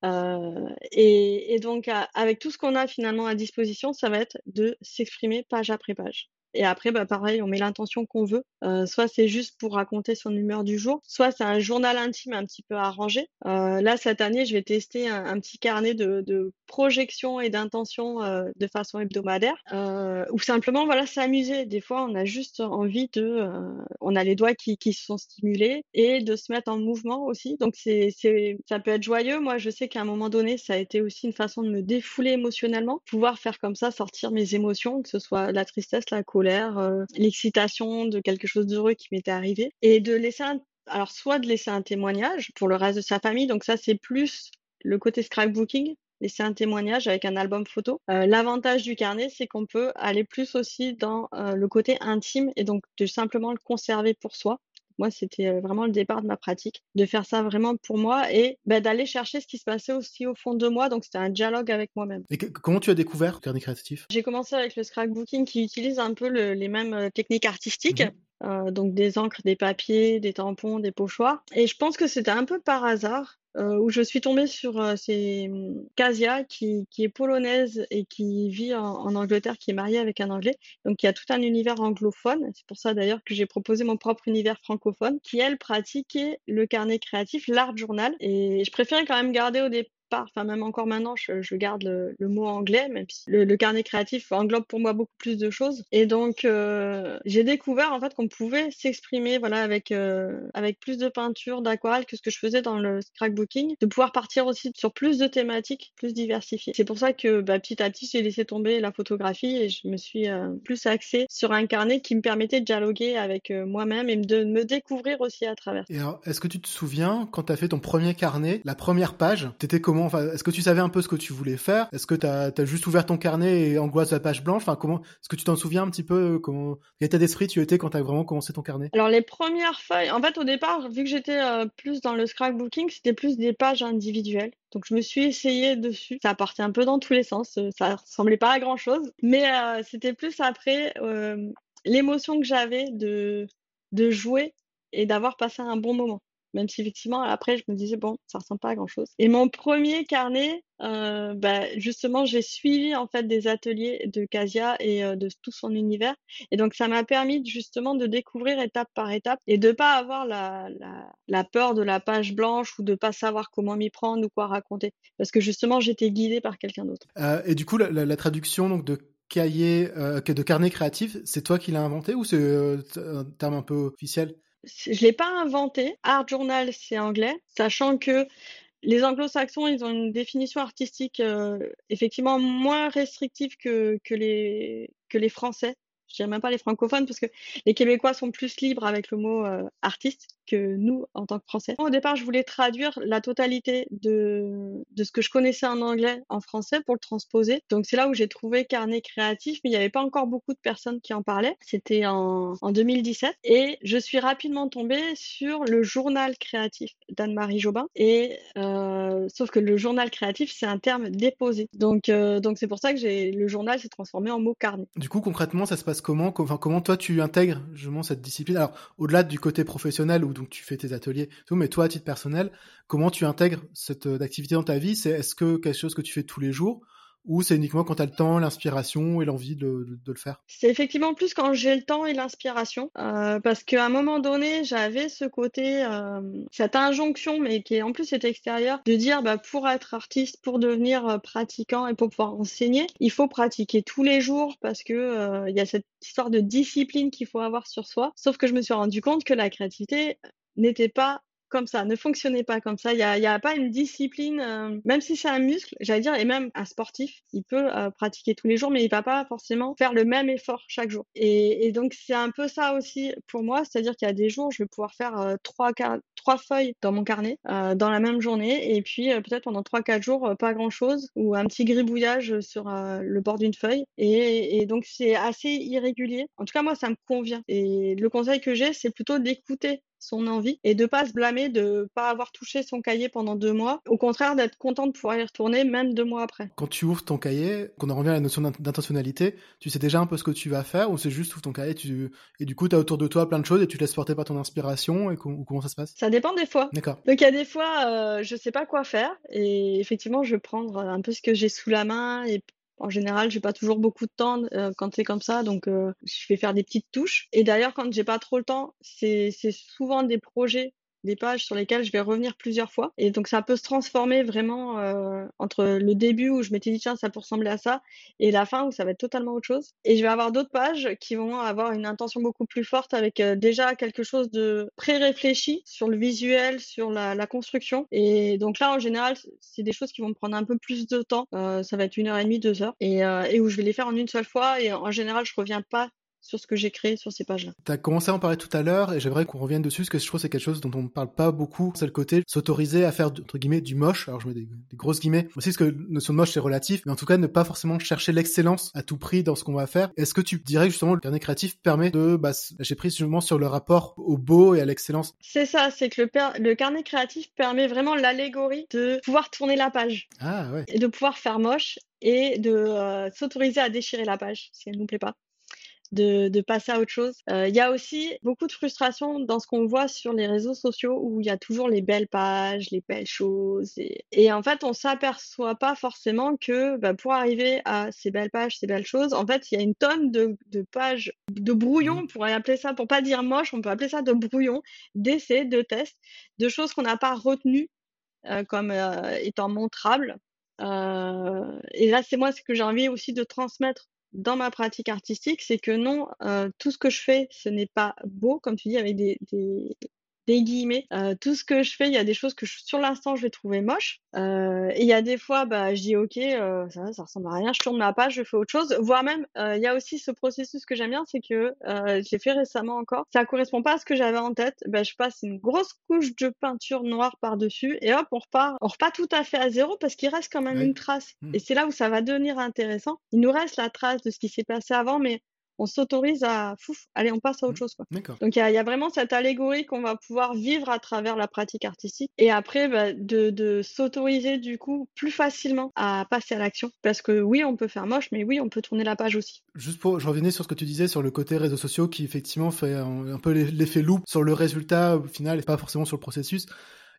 Et, et, donc avec tout ce qu'on a finalement à disposition, ça va être de s'exprimer page après page. Et après, bah, pareil, on met l'intention qu'on veut. Euh, soit c'est juste pour raconter son humeur du jour, soit c'est un journal intime un petit peu arrangé. Euh, là, cette année, je vais tester un, petit carnet de, de projection et d'intention euh, de façon hebdomadaire, ou simplement, voilà, s'amuser. Des fois, on a juste envie de, on a les doigts qui, qui se sont stimulés et de se mettre en mouvement aussi. Donc, c'est, c'est, ça peut être joyeux. Moi, je sais qu'à un moment donné, ça a été aussi une façon de me défouler émotionnellement, pouvoir faire comme ça, sortir mes émotions, que ce soit la tristesse, la euh, l'excitation de quelque chose d'heureux qui m'était arrivé, et de laisser un alors soit de laisser un témoignage pour le reste de sa famille, donc ça c'est plus le côté scrapbooking, laisser un témoignage avec un album photo. Euh, L'avantage du carnet, c'est qu'on peut aller plus aussi dans euh, le côté intime et donc de simplement le conserver pour soi. Moi, c'était vraiment le départ de ma pratique, de faire ça vraiment pour moi et bah, d'aller chercher ce qui se passait aussi au fond de moi. Donc, c'était un dialogue avec moi-même. Et que, comment tu as découvert le carnet créatif? J'ai commencé avec le scrapbooking qui utilise un peu le, les mêmes techniques artistiques. Mmh. Euh, donc des encres, des papiers, des tampons, des pochoirs. Et je pense que c'était un peu par hasard euh, où je suis tombée sur euh, c'est Kasia qui, qui est polonaise et qui vit en, en, Angleterre, qui est mariée avec un Anglais. Donc il y a tout un univers anglophone. C'est pour ça d'ailleurs que j'ai proposé mon propre univers francophone, qui elle pratiquait le carnet créatif, l'art journal. Et je préférais quand même garder au départ enfin même encore maintenant, je, garde le, mot anglais, même si le, carnet créatif englobe pour moi beaucoup plus de choses. Et donc euh, j'ai découvert en fait qu'on pouvait s'exprimer, voilà, avec euh, avec plus de peinture, d'aquarelle que ce que je faisais dans le scrapbooking, de pouvoir partir aussi sur plus de thématiques, plus diversifiées. C'est pour ça que bah, petit à petit j'ai laissé tomber la photographie et je me suis euh, plus axée sur un carnet qui me permettait de dialoguer avec moi-même et de me découvrir aussi à travers. Et alors, est-ce que tu te souviens quand tu as fait ton premier carnet, la première page, t'étais comment? Est-ce que tu savais un peu ce que tu voulais faire? Est-ce que tu as, juste ouvert ton carnet et angoisse la page blanche? Enfin, comment Est-ce que tu t'en souviens un petit peu Comment quel état d'esprit tu étais quand tu as vraiment commencé ton carnet? Alors les premières feuilles, en fait, au départ, vu que j'étais euh, plus dans le scrapbooking, c'était plus des pages individuelles. Donc je me suis essayée dessus. Ça partait un peu dans tous les sens. Euh, ça ressemblait pas à grand chose, mais euh, c'était plus après euh, l'émotion que j'avais de de jouer et d'avoir passé un bon moment même si effectivement après je me disais bon ça ressemble pas à grand chose et mon premier carnet euh, bah, justement j'ai suivi en fait des ateliers de Casia et euh, de tout son univers. Et donc ça m'a permis justement de découvrir étape par étape et de pas avoir la, la, peur de la page blanche ou de pas savoir comment m'y prendre ou quoi raconter. Parce que justement j'étais guidée par quelqu'un d'autre. Euh, et du coup la, traduction donc de cahier de carnet créatif c'est toi qui l'as inventé ou c'est un terme un peu officiel? Je l'ai pas inventé. Art journal, c'est anglais, sachant que les anglo-saxons, ils ont une définition artistique euh, effectivement moins restrictive que, que, les, que les français. Je dirais même pas les francophones parce que les Québécois sont plus libres avec le mot euh, artiste que nous en tant que Français. Au départ, je voulais traduire la totalité de, ce que je connaissais en anglais en français pour le transposer. Donc c'est là où j'ai trouvé Carnet créatif, mais il n'y avait pas encore beaucoup de personnes qui en parlaient. C'était en, en 2017 et je suis rapidement tombée sur le journal créatif d'Anne-Marie Jobin. Et euh, sauf que le journal créatif, c'est un terme déposé. Donc euh, c'est pour ça que le journal s'est transformé en mot carnet. Du coup, concrètement, ça se passe comment comment toi tu intègres cette discipline? Alors, au-delà du côté professionnel où donc tu fais tes ateliers, mais toi, à titre personnel, comment tu intègres cette euh, activité dans ta vie? C'est est-ce que quelque chose que tu fais tous les jours? Ou c'est uniquement quand tu as le temps, l'inspiration et l'envie de, de, le faire? C'est effectivement plus quand j'ai le temps et l'inspiration, euh, parce qu'à un moment donné, j'avais ce côté, euh, cette injonction, mais qui est en plus est extérieure, de dire bah, pour être artiste, pour devenir euh, pratiquant et pour pouvoir enseigner, il faut pratiquer tous les jours parce que euh, il y a cette histoire de discipline qu'il faut avoir sur soi. Sauf que je me suis rendu compte que la créativité n'était pas comme ça, ne fonctionnez pas comme ça. Il n'y a, y a, pas une discipline, euh, même si c'est un muscle, j'allais dire, et même un sportif, il peut euh, pratiquer tous les jours, mais il va pas forcément faire le même effort chaque jour. Et, donc c'est un peu ça aussi pour moi, c'est-à-dire qu'il y a des jours, je vais pouvoir faire euh, trois, trois feuilles dans mon carnet dans la même journée, et puis peut-être pendant trois quatre jours pas grand-chose ou un petit gribouillage sur le bord d'une feuille. Et, et donc c'est assez irrégulier. En tout cas moi ça me convient. Et le conseil que j'ai, c'est plutôt d'écouter son envie et de pas se blâmer de pas avoir touché son cahier pendant deux mois. Au contraire, d'être content de pouvoir y retourner même deux mois après. Quand tu ouvres ton cahier, qu'on en revient à la notion d'intentionnalité, tu sais déjà un peu ce que tu vas faire ou c'est juste ouvres ton cahier tu... et du coup tu as autour de toi plein de choses et tu te laisses porter par ton inspiration et comment ça se passe? Ça dépend des fois. D'accord. Donc il y a des fois euh, je sais pas quoi faire et effectivement je vais prendre un peu ce que j'ai sous la main et en général, j'ai pas toujours beaucoup de temps euh, quand c'est comme ça, donc euh, je vais faire des petites touches. Et d'ailleurs, quand j'ai pas trop le temps, c'est souvent des projets des pages sur lesquelles je vais revenir plusieurs fois. Et donc ça peut se transformer vraiment euh, entre le début où je m'étais dit tiens ça peut ressembler à ça et la fin où ça va être totalement autre chose. Et je vais avoir d'autres pages qui vont avoir une intention beaucoup plus forte avec euh, déjà quelque chose de pré-réfléchi sur le visuel, sur la, construction. Et donc là en général c'est des choses qui vont me prendre un peu plus de temps. Euh, ça va être une heure et demie, deux heures et, et où je vais les faire en une seule fois. Et en général je reviens pas sur ce que j'ai créé sur ces pages-là. Tu as commencé à en parler tout à l'heure et j'aimerais qu'on revienne dessus parce que je trouve que c'est quelque chose dont on ne parle pas beaucoup. C'est le côté s'autoriser à faire entre guillemets du moche. Alors je mets des, grosses guillemets. Aussi parce que notion de moche c'est relatif, mais en tout cas ne pas forcément chercher l'excellence à tout prix dans ce qu'on va faire. Est-ce que tu dirais que justement le carnet créatif permet de bah, j'ai pris justement sur le rapport au beau et à l'excellence? C'est ça, c'est que le, le, carnet créatif permet vraiment l'allégorie de pouvoir tourner la page ah, ouais. et de pouvoir faire moche et de euh, s'autoriser à déchirer la page si elle nous plaît pas de, de passer à autre chose. Euh, il y a aussi beaucoup de frustration dans ce qu'on voit sur les réseaux sociaux où il y a toujours les belles pages, les belles choses. Et, et en fait, on s'aperçoit pas forcément que bah, pour arriver à ces belles pages, ces belles choses, en fait, il y a une tonne de, de pages, de brouillons, on pourrait appeler ça, pour pas dire moche, on peut appeler ça de brouillons, d'essais, de tests, de choses qu'on n'a pas retenues euh, comme euh, étant montrables. Euh, et là, c'est moi ce que j'ai envie aussi de transmettre dans ma pratique artistique, c'est que non, euh, tout ce que je fais, ce n'est pas beau, comme tu dis, avec des, des, des guillemets. Euh, tout ce que je fais, il y a des choses que je, sur l'instant je vais trouver moches. Euh, et il y a des fois, bah, je dis ok, euh, ça, ça ressemble à rien, je tourne ma page, je fais autre chose. Voire même, il y a aussi ce processus que j'aime bien, c'est que j'ai fait récemment encore. Ça correspond pas à ce que j'avais en tête. Bah, je passe une grosse couche de peinture noire par dessus et hop, on repart. On repart tout à fait à zéro parce qu'il reste quand même une trace. Hmm. Et c'est là où ça va devenir intéressant. Il nous reste la trace de ce qui s'est passé avant, mais on s'autorise à, fouf, allez, on passe à autre chose. Quoi. Donc il y a, il y a vraiment cette allégorie qu'on va pouvoir vivre à travers la pratique artistique et après bah, de, de s'autoriser du coup plus facilement à passer à l'action parce que oui on peut faire moche mais oui on peut tourner la page aussi. Juste pour, je revenais sur ce que tu disais sur le côté réseaux sociaux qui effectivement fait un, un peu l'effet loup sur le résultat au final et pas forcément sur le processus.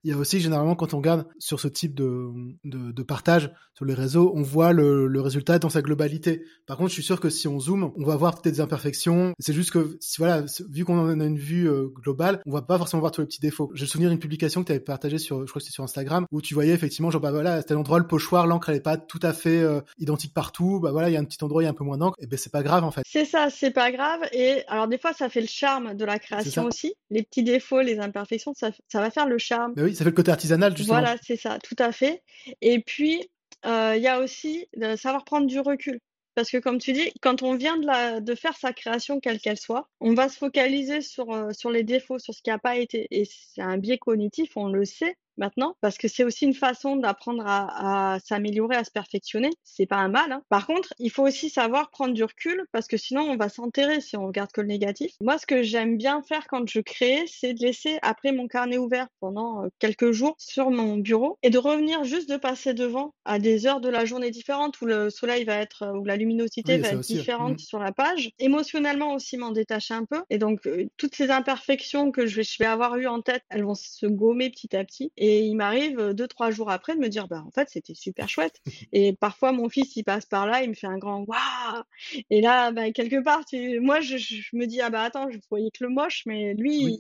Il y a aussi généralement quand on regarde sur ce type de, de, de partage sur les réseaux, on voit le, le, résultat dans sa globalité. Par contre, je suis sûr que si on zoome, on va voir peut-être des imperfections. C'est juste que si, voilà, vu qu'on en a une vue euh, globale, on va pas forcément voir tous les petits défauts. J'ai le souvenir d'une publication que tu avais partagée sur, je crois que c'était sur Instagram, où tu voyais effectivement, genre bah voilà, à tel endroit le pochoir, l'encre elle est pas tout à fait euh, identique partout. Bah voilà, il y a un petit endroit, il y a un peu moins d'encre. Et ben c'est pas grave en fait. C'est ça, c'est pas grave. Et alors des fois, ça fait le charme de la création aussi. Les petits défauts, les imperfections, ça, ça va faire le charme. Mais oui, ça fait le côté artisanal justement. Voilà, c'est ça, tout à fait. Et puis euh, il y a aussi de savoir prendre du recul. Parce que comme tu dis, quand on vient de, faire sa création, quelle qu'elle soit, on va se focaliser sur, euh, sur les défauts, sur ce qui n'a pas été. Et c'est un biais cognitif, on le sait maintenant, parce que c'est aussi une façon d'apprendre à, s'améliorer, à se perfectionner. C'est pas un mal. Hein. Par contre, il faut aussi savoir prendre du recul, parce que sinon on va s'enterrer si on regarde que le négatif. Moi, ce que j'aime bien faire quand je crée, c'est de laisser après mon carnet ouvert pendant euh, quelques jours sur mon bureau et de revenir juste de passer devant à des heures de la journée différentes où le soleil va être, euh, où la luminosité va être différente mmh. sur la page. Émotionnellement aussi m'en détacher un peu. Et donc, euh, toutes ces imperfections que je vais, je vais avoir eues en tête, elles vont se gommer petit à petit. Et il m'arrive euh, deux, trois jours après de me dire, bah, en fait, c'était super chouette. Et parfois, mon fils, il passe par là, il me fait un grand waouh. Et là, bah, quelque part, moi, je, me dis, ah bah attends, je voyais que le moche, mais lui,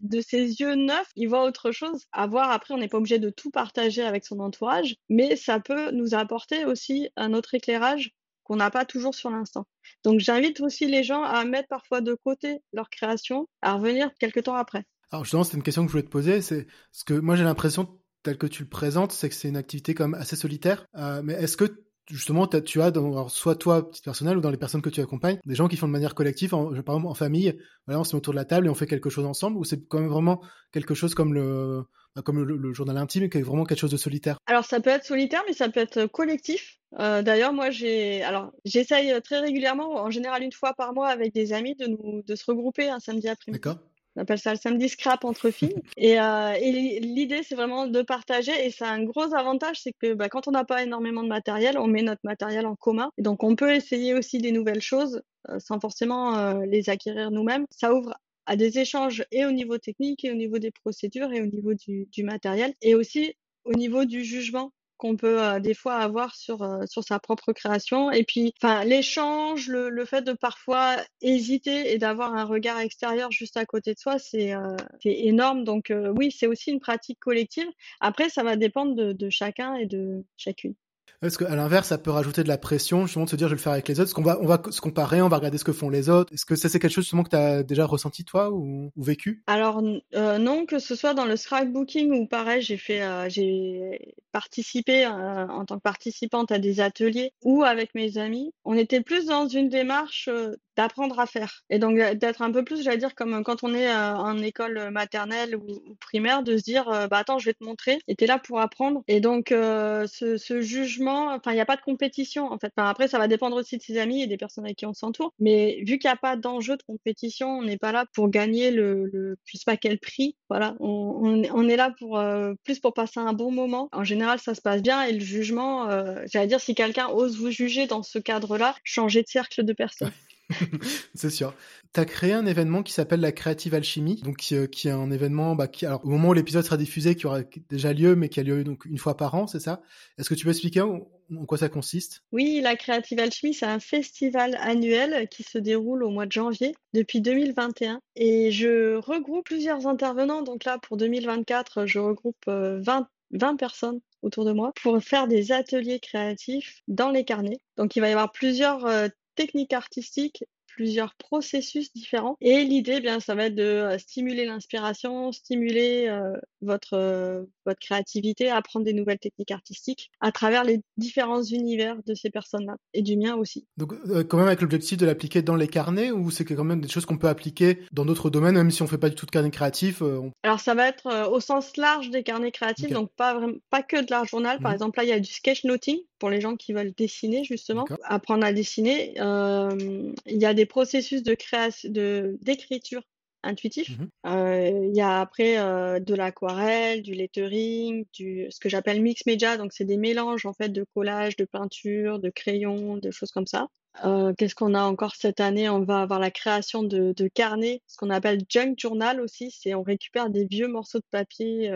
de ses yeux neufs, il voit autre chose. À voir après, on n'est pas obligé de tout partager avec son entourage, mais ça peut nous apporter aussi un autre éclairage qu'on n'a pas toujours sur l'instant. Donc j'invite aussi les gens à mettre parfois de côté leur création, à revenir quelques temps après. Alors justement, c'est une question que je voulais te poser. C'est ce que moi j'ai l'impression, tel que tu le présentes, c'est que c'est une activité comme assez solitaire. Euh, mais est-ce que justement tu as, dans, soit toi, petite personnel, ou dans les personnes que tu accompagnes, des gens qui font de manière collective, en, par exemple en famille, voilà, on se met autour de la table et on fait quelque chose ensemble, ou c'est quand même vraiment quelque chose comme le bah, comme le, journal intime, qui est vraiment quelque chose de solitaire? Alors ça peut être solitaire, mais ça peut être collectif. Euh, D'ailleurs, moi, j'ai, alors j'essaye très régulièrement, en général une fois par mois, avec des amis, de nous, de se regrouper un samedi après-midi. D'accord on appelle ça le samedi scrap entre filles. Et, euh, et l'idée, c'est vraiment de partager. Et ça a un gros avantage, c'est que bah, quand on n'a pas énormément de matériel, on met notre matériel en commun. Et donc, on peut essayer aussi des nouvelles choses euh, sans forcément euh, les acquérir nous-mêmes. Ça ouvre à des échanges et au niveau technique, et au niveau des procédures, et au niveau du, du matériel, et aussi au niveau du jugement qu'on peut euh, des fois avoir sur, euh, sur sa propre création. Et puis, l'échange, le, le, fait de parfois hésiter et d'avoir un regard extérieur juste à côté de soi, c'est euh, énorme. Donc oui, c'est aussi une pratique collective. Après, ça va dépendre de chacun et de chacune. Parce qu'à l'inverse, ça peut rajouter de la pression, justement, de se dire, je vais le faire avec les autres? Est-ce qu'on va, on va se comparer, on va regarder ce que font les autres. Est-ce que ça, c'est quelque chose, justement, que tu as déjà ressenti, toi, ou, ou vécu? Alors, euh, non, que ce soit dans le scrapbooking ou pareil, j'ai fait, euh, j'ai participé euh, en tant que participante à des ateliers ou avec mes amis. On était plus dans une démarche d'apprendre à faire. Et donc d'être un peu plus, j'allais dire, comme quand on est euh, en école maternelle ou, primaire, de se dire, euh, bah attends, je vais te montrer, et t'es là pour apprendre. Et donc euh, ce, jugement, enfin, il n'y a pas de compétition, en fait. Après, ça va dépendre aussi de ses amis et des personnes avec qui on s'entoure. Mais vu qu'il n'y a pas d'enjeu de compétition, on n'est pas là pour gagner le, le, je sais pas quel prix. Voilà, on, on, est là pour plus pour passer un bon moment. En général, ça se passe bien et le jugement, j'allais dire, si quelqu'un ose vous juger dans ce cadre-là, changez de cercle de personnes. c'est sûr. Tu as créé un événement qui s'appelle la Creative Alchimie, donc qui, euh, est un événement bah, qui, alors, au moment où l'épisode sera diffusé, qui aura déjà lieu, mais qui a lieu donc une fois par an, c'est ça? Est-ce que tu peux expliquer en, quoi ça consiste? Oui, la Creative Alchimie, c'est un festival annuel qui se déroule au mois de janvier depuis 2021, et je regroupe plusieurs intervenants. Donc là, pour 2024, je regroupe 20 euh, 20 personnes autour de moi pour faire des ateliers créatifs dans les carnets. Donc il va y avoir plusieurs euh, techniques artistiques plusieurs processus différents. Et l'idée, eh bien, ça va être de euh, stimuler l'inspiration, stimuler euh, votre, euh, votre créativité, apprendre des nouvelles techniques artistiques à travers les différents univers de ces personnes-là et du mien aussi. Donc, quand même avec l'objectif de l'appliquer dans les carnets ou c'est quand même des choses qu'on peut appliquer dans d'autres domaines, même si on fait pas du tout de carnet créatif Alors, ça va être au sens large des carnets créatifs, donc pas, vraiment, pas que de l'art journal. Par mmh. exemple, là, il y a du sketchnoting pour les gens qui veulent dessiner, justement, apprendre à dessiner. Il y a des processus de création, de d'écriture intuitif. Mmh euh, il y a après euh, de l'aquarelle, du lettering, du ce que j'appelle mix media, donc c'est des mélanges en fait de collage, de peinture, de crayon, de choses comme ça. Euh, qu'est-ce qu'on a encore cette année? On va avoir la création de, de carnets, ce qu'on appelle junk journal aussi. C'est on récupère des vieux morceaux de papier,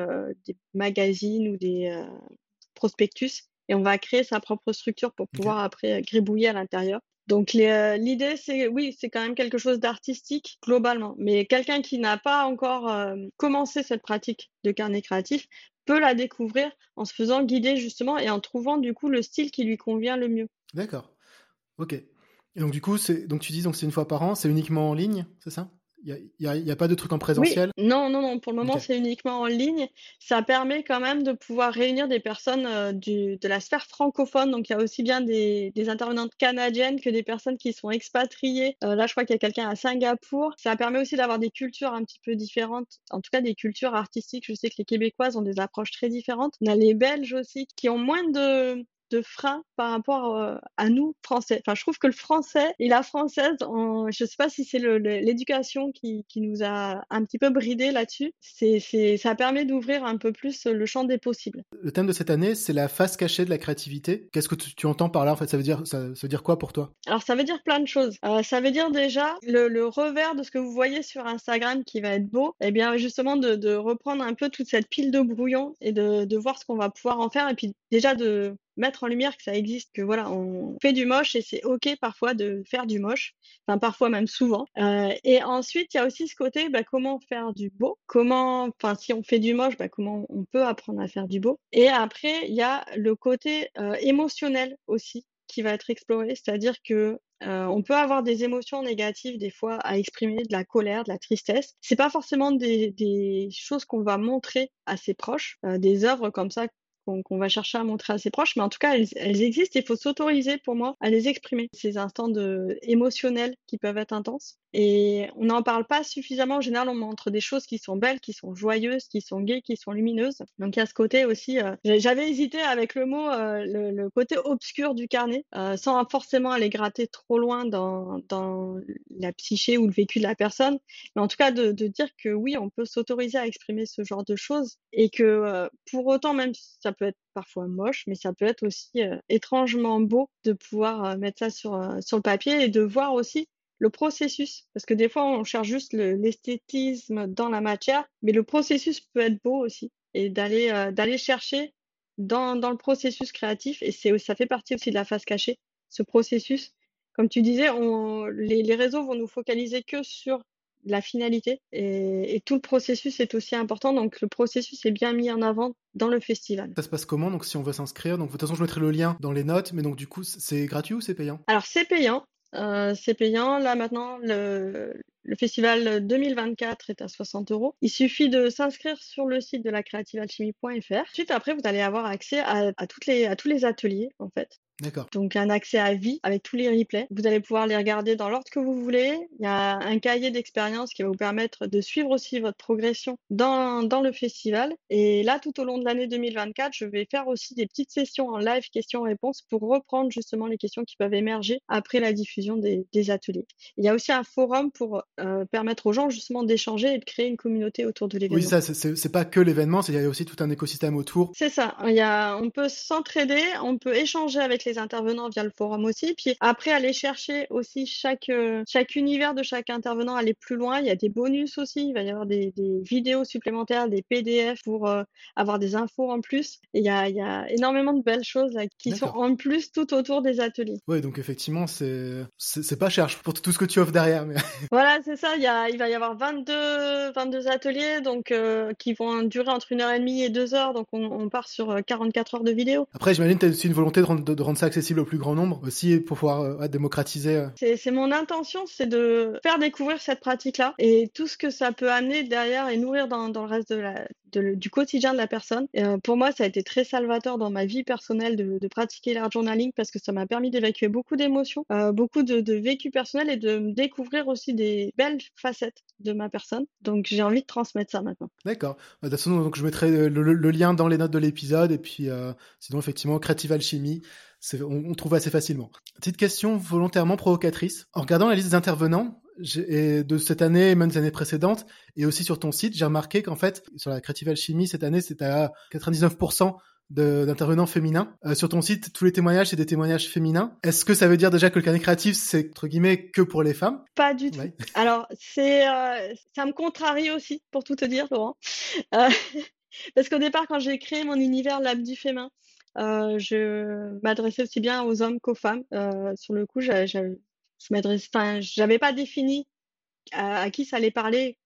des magazines ou des prospectus, et on va créer sa propre structure pour pouvoir après gribouiller à l'intérieur. Donc l'idée, c'est oui, c'est quand même quelque chose d'artistique globalement, mais quelqu'un qui n'a pas encore commencé cette pratique de carnet créatif peut la découvrir en se faisant guider justement et en trouvant du coup le style qui lui convient le mieux. D'accord. Ok. Et donc du coup, c'est donc tu dis donc c'est une fois par an, c'est uniquement en ligne, c'est ça? Il n'y a, pas de truc en présentiel? Non, non, non. Pour le moment, c'est uniquement en ligne. Ça permet quand même de pouvoir réunir des personnes euh, du, de la sphère francophone. Donc, il y a aussi bien des, des intervenantes canadiennes que des personnes qui sont expatriées. Euh, là, je crois qu'il y a quelqu'un à Singapour. Ça permet aussi d'avoir des cultures un petit peu différentes. En tout cas, des cultures artistiques. Je sais que les Québécoises ont des approches très différentes. On a les Belges aussi qui ont moins de, de frein par rapport euh, à nous français. Enfin, je trouve que le français et la française, en, je sais pas si c'est l'éducation qui, qui, nous a un petit peu bridé là-dessus. C'est, ça permet d'ouvrir un peu plus le champ des possibles. Le thème de cette année, c'est la face cachée de la créativité. Qu'est-ce que tu, entends par là En fait, ça veut dire, ça, veut dire quoi pour toi? Alors, ça veut dire plein de choses. Euh, ça veut dire déjà le, le, revers de ce que vous voyez sur Instagram qui va être beau. Et eh bien, justement, de, de reprendre un peu toute cette pile de brouillon et de, de voir ce qu'on va pouvoir en faire. Et puis, déjà de mettre en lumière que ça existe, que voilà, on fait du moche et c'est ok parfois de faire du moche, enfin parfois même souvent. Euh, et ensuite, il y a aussi ce côté, bah, comment faire du beau, comment, enfin si on fait du moche, bah, comment on peut apprendre à faire du beau. Et après, il y a le côté euh, émotionnel aussi qui va être exploré, c'est-à-dire que euh, on peut avoir des émotions négatives des fois à exprimer, de la colère, de la tristesse. C'est pas forcément des, choses qu'on va montrer à ses proches, des œuvres comme ça qu'on va chercher à montrer à ses proches, mais en tout cas, elles, existent et il faut s'autoriser pour moi à les exprimer. Ces instants de, émotionnels qui peuvent être intenses. Et on n'en parle pas suffisamment. En général, on montre des choses qui sont belles, qui sont joyeuses, qui sont gaies, qui sont lumineuses. Donc il y a ce côté aussi. Euh, j'avais hésité avec le mot, euh, le, côté obscur du carnet, euh, sans forcément aller gratter trop loin dans, dans la psyché ou le vécu de la personne. Mais en tout cas, de, dire que oui, on peut s'autoriser à exprimer ce genre de choses et que pour autant, même si ça peut être parfois moche, mais ça peut être aussi étrangement beau de pouvoir mettre ça sur, sur le papier et de voir aussi le processus. Parce que des fois, on cherche juste l'esthétisme dans la matière, mais le processus peut être beau aussi. Et d'aller euh, d'aller chercher dans, dans le processus créatif, et c'est ça fait partie aussi de la phase cachée, ce processus. Comme tu disais, on, les, les réseaux vont nous focaliser que sur la finalité et, et, tout le processus est aussi important. Donc le processus est bien mis en avant dans le festival. Ça se passe comment? Donc si on veut s'inscrire, donc de toute façon je mettrai le lien dans les notes, mais donc du coup c'est gratuit ou c'est payant? Alors c'est payant. Euh, c'est payant. Là maintenant, le, festival 2024 est à 60 euros. Il suffit de s'inscrire sur le site de la créativealchimie.fr. Ensuite, après, vous allez avoir accès à tous les ateliers, en fait. D'accord. Donc un accès à vie avec tous les replays. Vous allez pouvoir les regarder dans l'ordre que vous voulez. Il y a un cahier d'expérience qui va vous permettre de suivre aussi votre progression dans, dans le festival. Et là, tout au long de l'année 2024, je vais faire aussi des petites sessions en live questions-réponses pour reprendre justement les questions qui peuvent émerger après la diffusion des, des ateliers. Il y a aussi un forum pour euh, permettre aux gens justement d'échanger et de créer une communauté autour de l'événement. Oui, ça, c'est pas que l'événement, il y a aussi tout un écosystème autour. C'est ça. Il y a, on peut s'entraider, on peut échanger avec les intervenants via le forum aussi. Puis après, aller chercher aussi chaque, euh, chaque univers de chaque intervenant, aller plus loin. Il y a des bonus aussi. Il va y avoir des, des vidéos supplémentaires, des PDF pour euh, avoir des infos en plus. Et il y a, il y a énormément de belles choses là, qui sont en plus tout autour des ateliers. Oui, donc effectivement, c'est, c'est, pas cher pour tout ce que tu offres derrière. Mais... voilà, c'est ça. Il, y a, il va y avoir 22, 22 ateliers donc, euh, qui vont durer entre une heure et demie et deux heures. Donc on, on part sur 44 heures de vidéo. Après, j'imagine que tu as aussi une volonté de rendre, de rendre accessible au plus grand nombre aussi pour pouvoir euh, démocratiser. Euh. C'est mon intention, c'est de faire découvrir cette pratique-là et tout ce que ça peut amener derrière et nourrir dans, dans le reste de la, de, du quotidien de la personne. Euh, pour moi, ça a été très salvateur dans ma vie personnelle de, de pratiquer l'art journaling parce que ça m'a permis d'évacuer beaucoup d'émotions, euh, beaucoup de, de vécu personnel et de découvrir aussi des belles facettes de ma personne. Donc j'ai envie de transmettre ça maintenant. D'accord. Bah, de toute façon, donc je mettrai le, le, lien dans les notes de l'épisode et puis euh, sinon effectivement Creative Alchimie on, on, trouve assez facilement. Petite question volontairement provocatrice. En regardant la liste des intervenants, et de cette année et même des années précédentes, et aussi sur ton site, j'ai remarqué qu'en fait, sur la Creative Alchemy, cette année, c'était à 99% d'intervenants féminins. Euh, sur ton site, tous les témoignages, c'est des témoignages féminins. Est-ce que ça veut dire déjà que le carnet créatif, c'est entre guillemets que pour les femmes? Pas du tout. Alors, c'est, euh, ça me contrarie aussi, pour tout te dire, Laurent. Euh, parce qu'au départ, quand j'ai créé mon univers L'âme du féminin, je m'adressais aussi bien aux hommes qu'aux femmes. sur le coup, je j'avais pas défini à, qui ça allait parler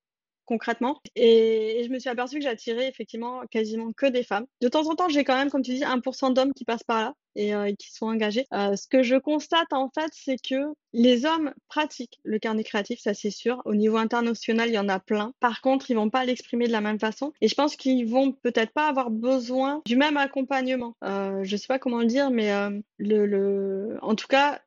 concrètement. Et, je me suis aperçue que j'attirais effectivement quasiment que des femmes. De temps en temps, j'ai quand même, comme tu dis, 1% d'hommes qui passent par là et, euh, qui sont engagés. Euh, ce que je constate en fait, c'est que les hommes pratiquent le carnet créatif, ça c'est sûr. Au niveau international, il y en a plein. Par contre, ils vont pas l'exprimer de la même façon. Et je pense qu'ils vont peut-être pas avoir besoin du même accompagnement. Euh, je sais pas comment le dire, mais euh, le, en tout cas,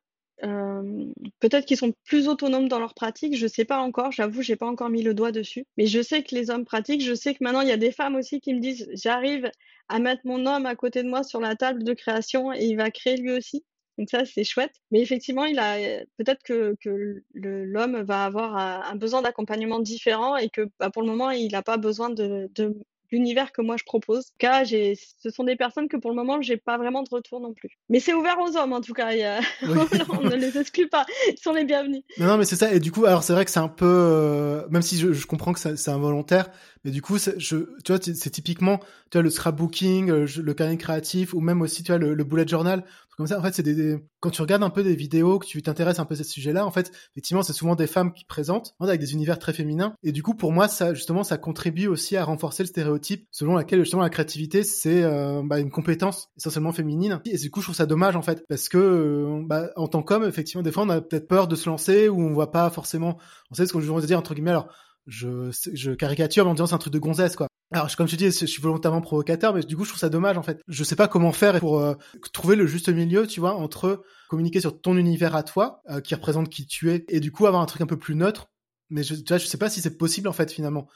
euh, peut-être qu'ils sont plus autonomes dans leur pratique, je sais pas encore, j'avoue, j'ai pas encore mis le doigt dessus. Mais je sais que les hommes pratiquent, je sais que maintenant il y a des femmes aussi qui me disent j'arrive à mettre mon homme à côté de moi sur la table de création et il va créer lui aussi. Donc ça, c'est chouette. Mais effectivement, il a peut-être que, l'homme va avoir un, besoin d'accompagnement différent et que bah, pour le moment, il n'a pas besoin de l'univers que moi je propose. En tout cas, ce sont des personnes que pour le moment, j'ai pas vraiment de retour non plus. Mais c'est ouvert aux hommes en tout cas. on ne les exclut pas. Ils sont les bienvenus. Non, non mais c'est ça. Et du coup, alors c'est vrai que c'est un peu, euh, même si je, je comprends que c'est involontaire, mais du coup, je, tu vois, c'est typiquement, tu vois, le scrapbooking, euh, le carnet créatif, ou même aussi, tu vois, le, le bullet journal. Comme ça, en fait, c'est des, quand tu regardes un peu des vidéos, que tu t'intéresses un peu à ce sujet-là, en fait, effectivement, c'est souvent des femmes qui présentent, avec des univers très féminins. Et du coup, pour moi, ça, justement, ça contribue aussi à renforcer le stéréotype selon laquelle, justement, la créativité, c'est euh, bah, une compétence essentiellement féminine. Et du coup, je trouve ça dommage, en fait, parce que, euh, bah, en tant qu'homme, effectivement, des fois, on a peut-être peur de se lancer ou on voit pas forcément, on sait ce que je veux dire, entre guillemets, alors, je, je caricature en disant c'est un truc de gonzesse quoi. Alors comme te dis, je suis volontairement provocateur, mais du coup je trouve ça dommage en fait. Je sais pas comment faire pour euh, trouver le juste milieu, tu vois, entre communiquer sur ton univers à toi, euh, qui représente qui tu es, et du coup avoir un truc un peu plus neutre. Mais je, tu vois, je sais pas si c'est possible en fait finalement.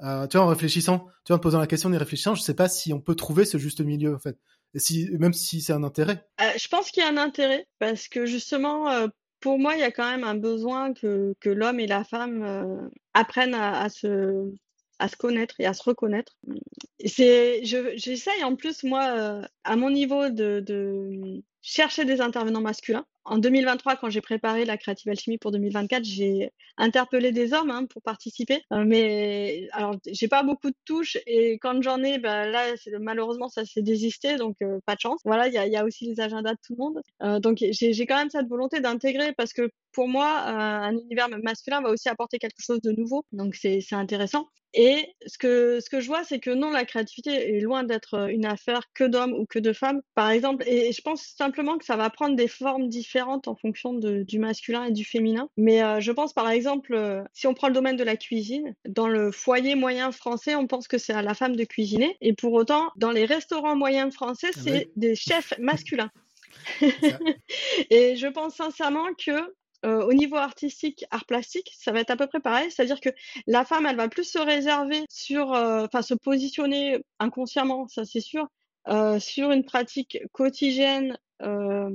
Euh, tu vois, en réfléchissant, tu vois, en posant la question, en réfléchissant, je sais pas si on peut trouver ce juste milieu en fait. Et si, même si c'est un intérêt. je pense qu'il y a un intérêt parce que justement, pour moi, il y a quand même un besoin que, l'homme et la femme euh, apprennent à, se, connaître et à se reconnaître. C'est, j'essaye en plus, moi, euh, à mon niveau, de chercher des intervenants masculins en 2023, quand j'ai préparé la Creative Alchemy pour 2024, j'ai interpellé des hommes hein, pour participer. Euh, mais alors, j'ai pas beaucoup de touches et quand j'en ai, bah, là, malheureusement, ça s'est désisté, donc euh, pas de chance. Voilà, il y a, y a, aussi les agendas de tout le monde. Euh, donc, j'ai quand même cette volonté d'intégrer parce que pour moi, un univers masculin va aussi apporter quelque chose de nouveau. Donc, c'est intéressant. Et ce que, ce que je vois, c'est que non, la créativité est loin d'être une affaire que d'hommes ou que de femmes, par exemple. Et je pense simplement que ça va prendre des formes différentes en fonction de, du masculin et du féminin. Mais euh, je pense par exemple, euh, si on prend le domaine de la cuisine, dans le foyer moyen français, on pense que c'est à la femme de cuisiner. Et pour autant, dans les restaurants moyens français, ah c'est des chefs masculins. et je pense sincèrement que euh, au niveau artistique, art plastique, ça va être à peu près pareil. C'est-à-dire que la femme, elle va plus se réserver sur, enfin, se positionner inconsciemment, ça c'est sûr, euh, sur une pratique quotidienne euh,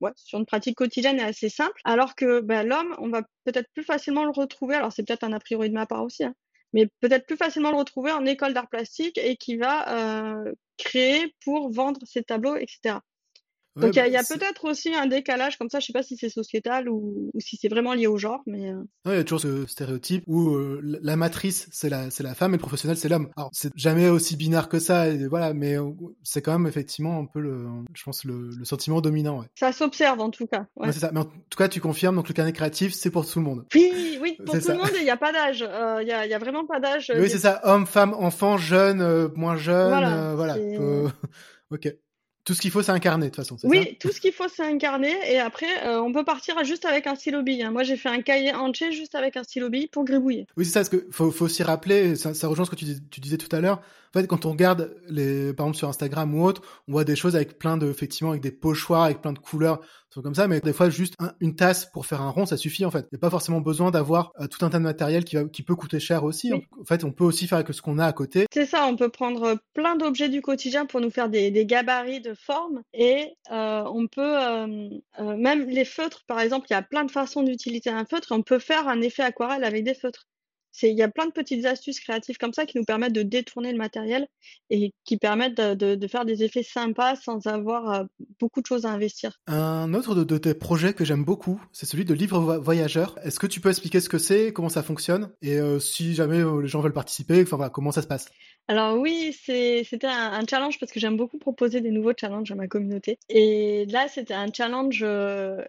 ouais, sur une pratique quotidienne et assez simple. Alors que ben, l'homme, on va peut-être plus facilement le retrouver. Alors c'est peut-être un a priori de ma part aussi, hein, mais peut-être plus facilement le retrouver en école d'art plastique et qui va euh, créer pour vendre ses tableaux, etc. Donc il y a, bah, peut-être aussi un décalage comme ça, je sais pas si c'est sociétal ou, si c'est vraiment lié au genre, mais... Euh. il y a toujours ce stéréotype où euh, la matrice c'est la, c'est la femme et le professionnel c'est l'homme. Alors c'est jamais aussi binaire que ça, et voilà, mais euh, c'est quand même effectivement un peu le, je pense, le, le sentiment dominant. Ouais. Ça s'observe en tout cas. Ouais. c'est ça, mais en tout cas tu confirmes, donc le carnet créatif c'est pour tout le monde. Oui, oui, pour tout le monde, il n'y a pas d'âge, il y, a, y a vraiment pas d'âge. Oui, c'est ça, homme, femme, enfant, jeune, moins jeune, voilà. voilà ok. Tout ce qu'il faut, c'est incarner, de toute façon. Oui, tout ce qu'il faut, c'est incarner. Et après, euh, on peut partir juste avec un stylo bille. Hein. Moi, j'ai fait un cahier entier juste avec un stylo bille pour gribouiller. Oui, c'est ça. Parce que faut, faut aussi rappeler, ça, rejoint ce que tu, tu disais tout à l'heure. En fait, quand on regarde les, par exemple sur Instagram ou autre, on voit des choses avec plein de, effectivement, avec des pochoirs, avec plein de couleurs, trucs comme ça. Mais des fois, juste une tasse pour faire un rond, ça suffit en fait. Il n'y a pas forcément besoin d'avoir euh, tout un tas de matériel qui, qui peut coûter cher aussi. En fait, on peut aussi faire avec ce qu'on a à côté. C'est ça, on peut prendre plein d'objets du quotidien pour nous faire des, des gabarits de forme et euh, on peut euh, euh, même les feutres, par exemple, il y a plein de façons d'utiliser un feutre. on peut faire un effet aquarelle avec des feutres il y a plein de petites astuces créatives comme ça qui nous permettent de détourner le matériel et qui permettent de, faire des effets sympas sans avoir euh, beaucoup de choses à investir. Un autre de, tes projets que j'aime beaucoup, c'est celui de livre voyageur. Est-ce que tu peux expliquer ce que c'est, comment ça fonctionne et euh, si jamais euh, les gens veulent participer, enfin comment ça se passe? Alors oui, c'était un, challenge parce que j'aime beaucoup proposer des nouveaux challenges à ma communauté. Et là, c'était un challenge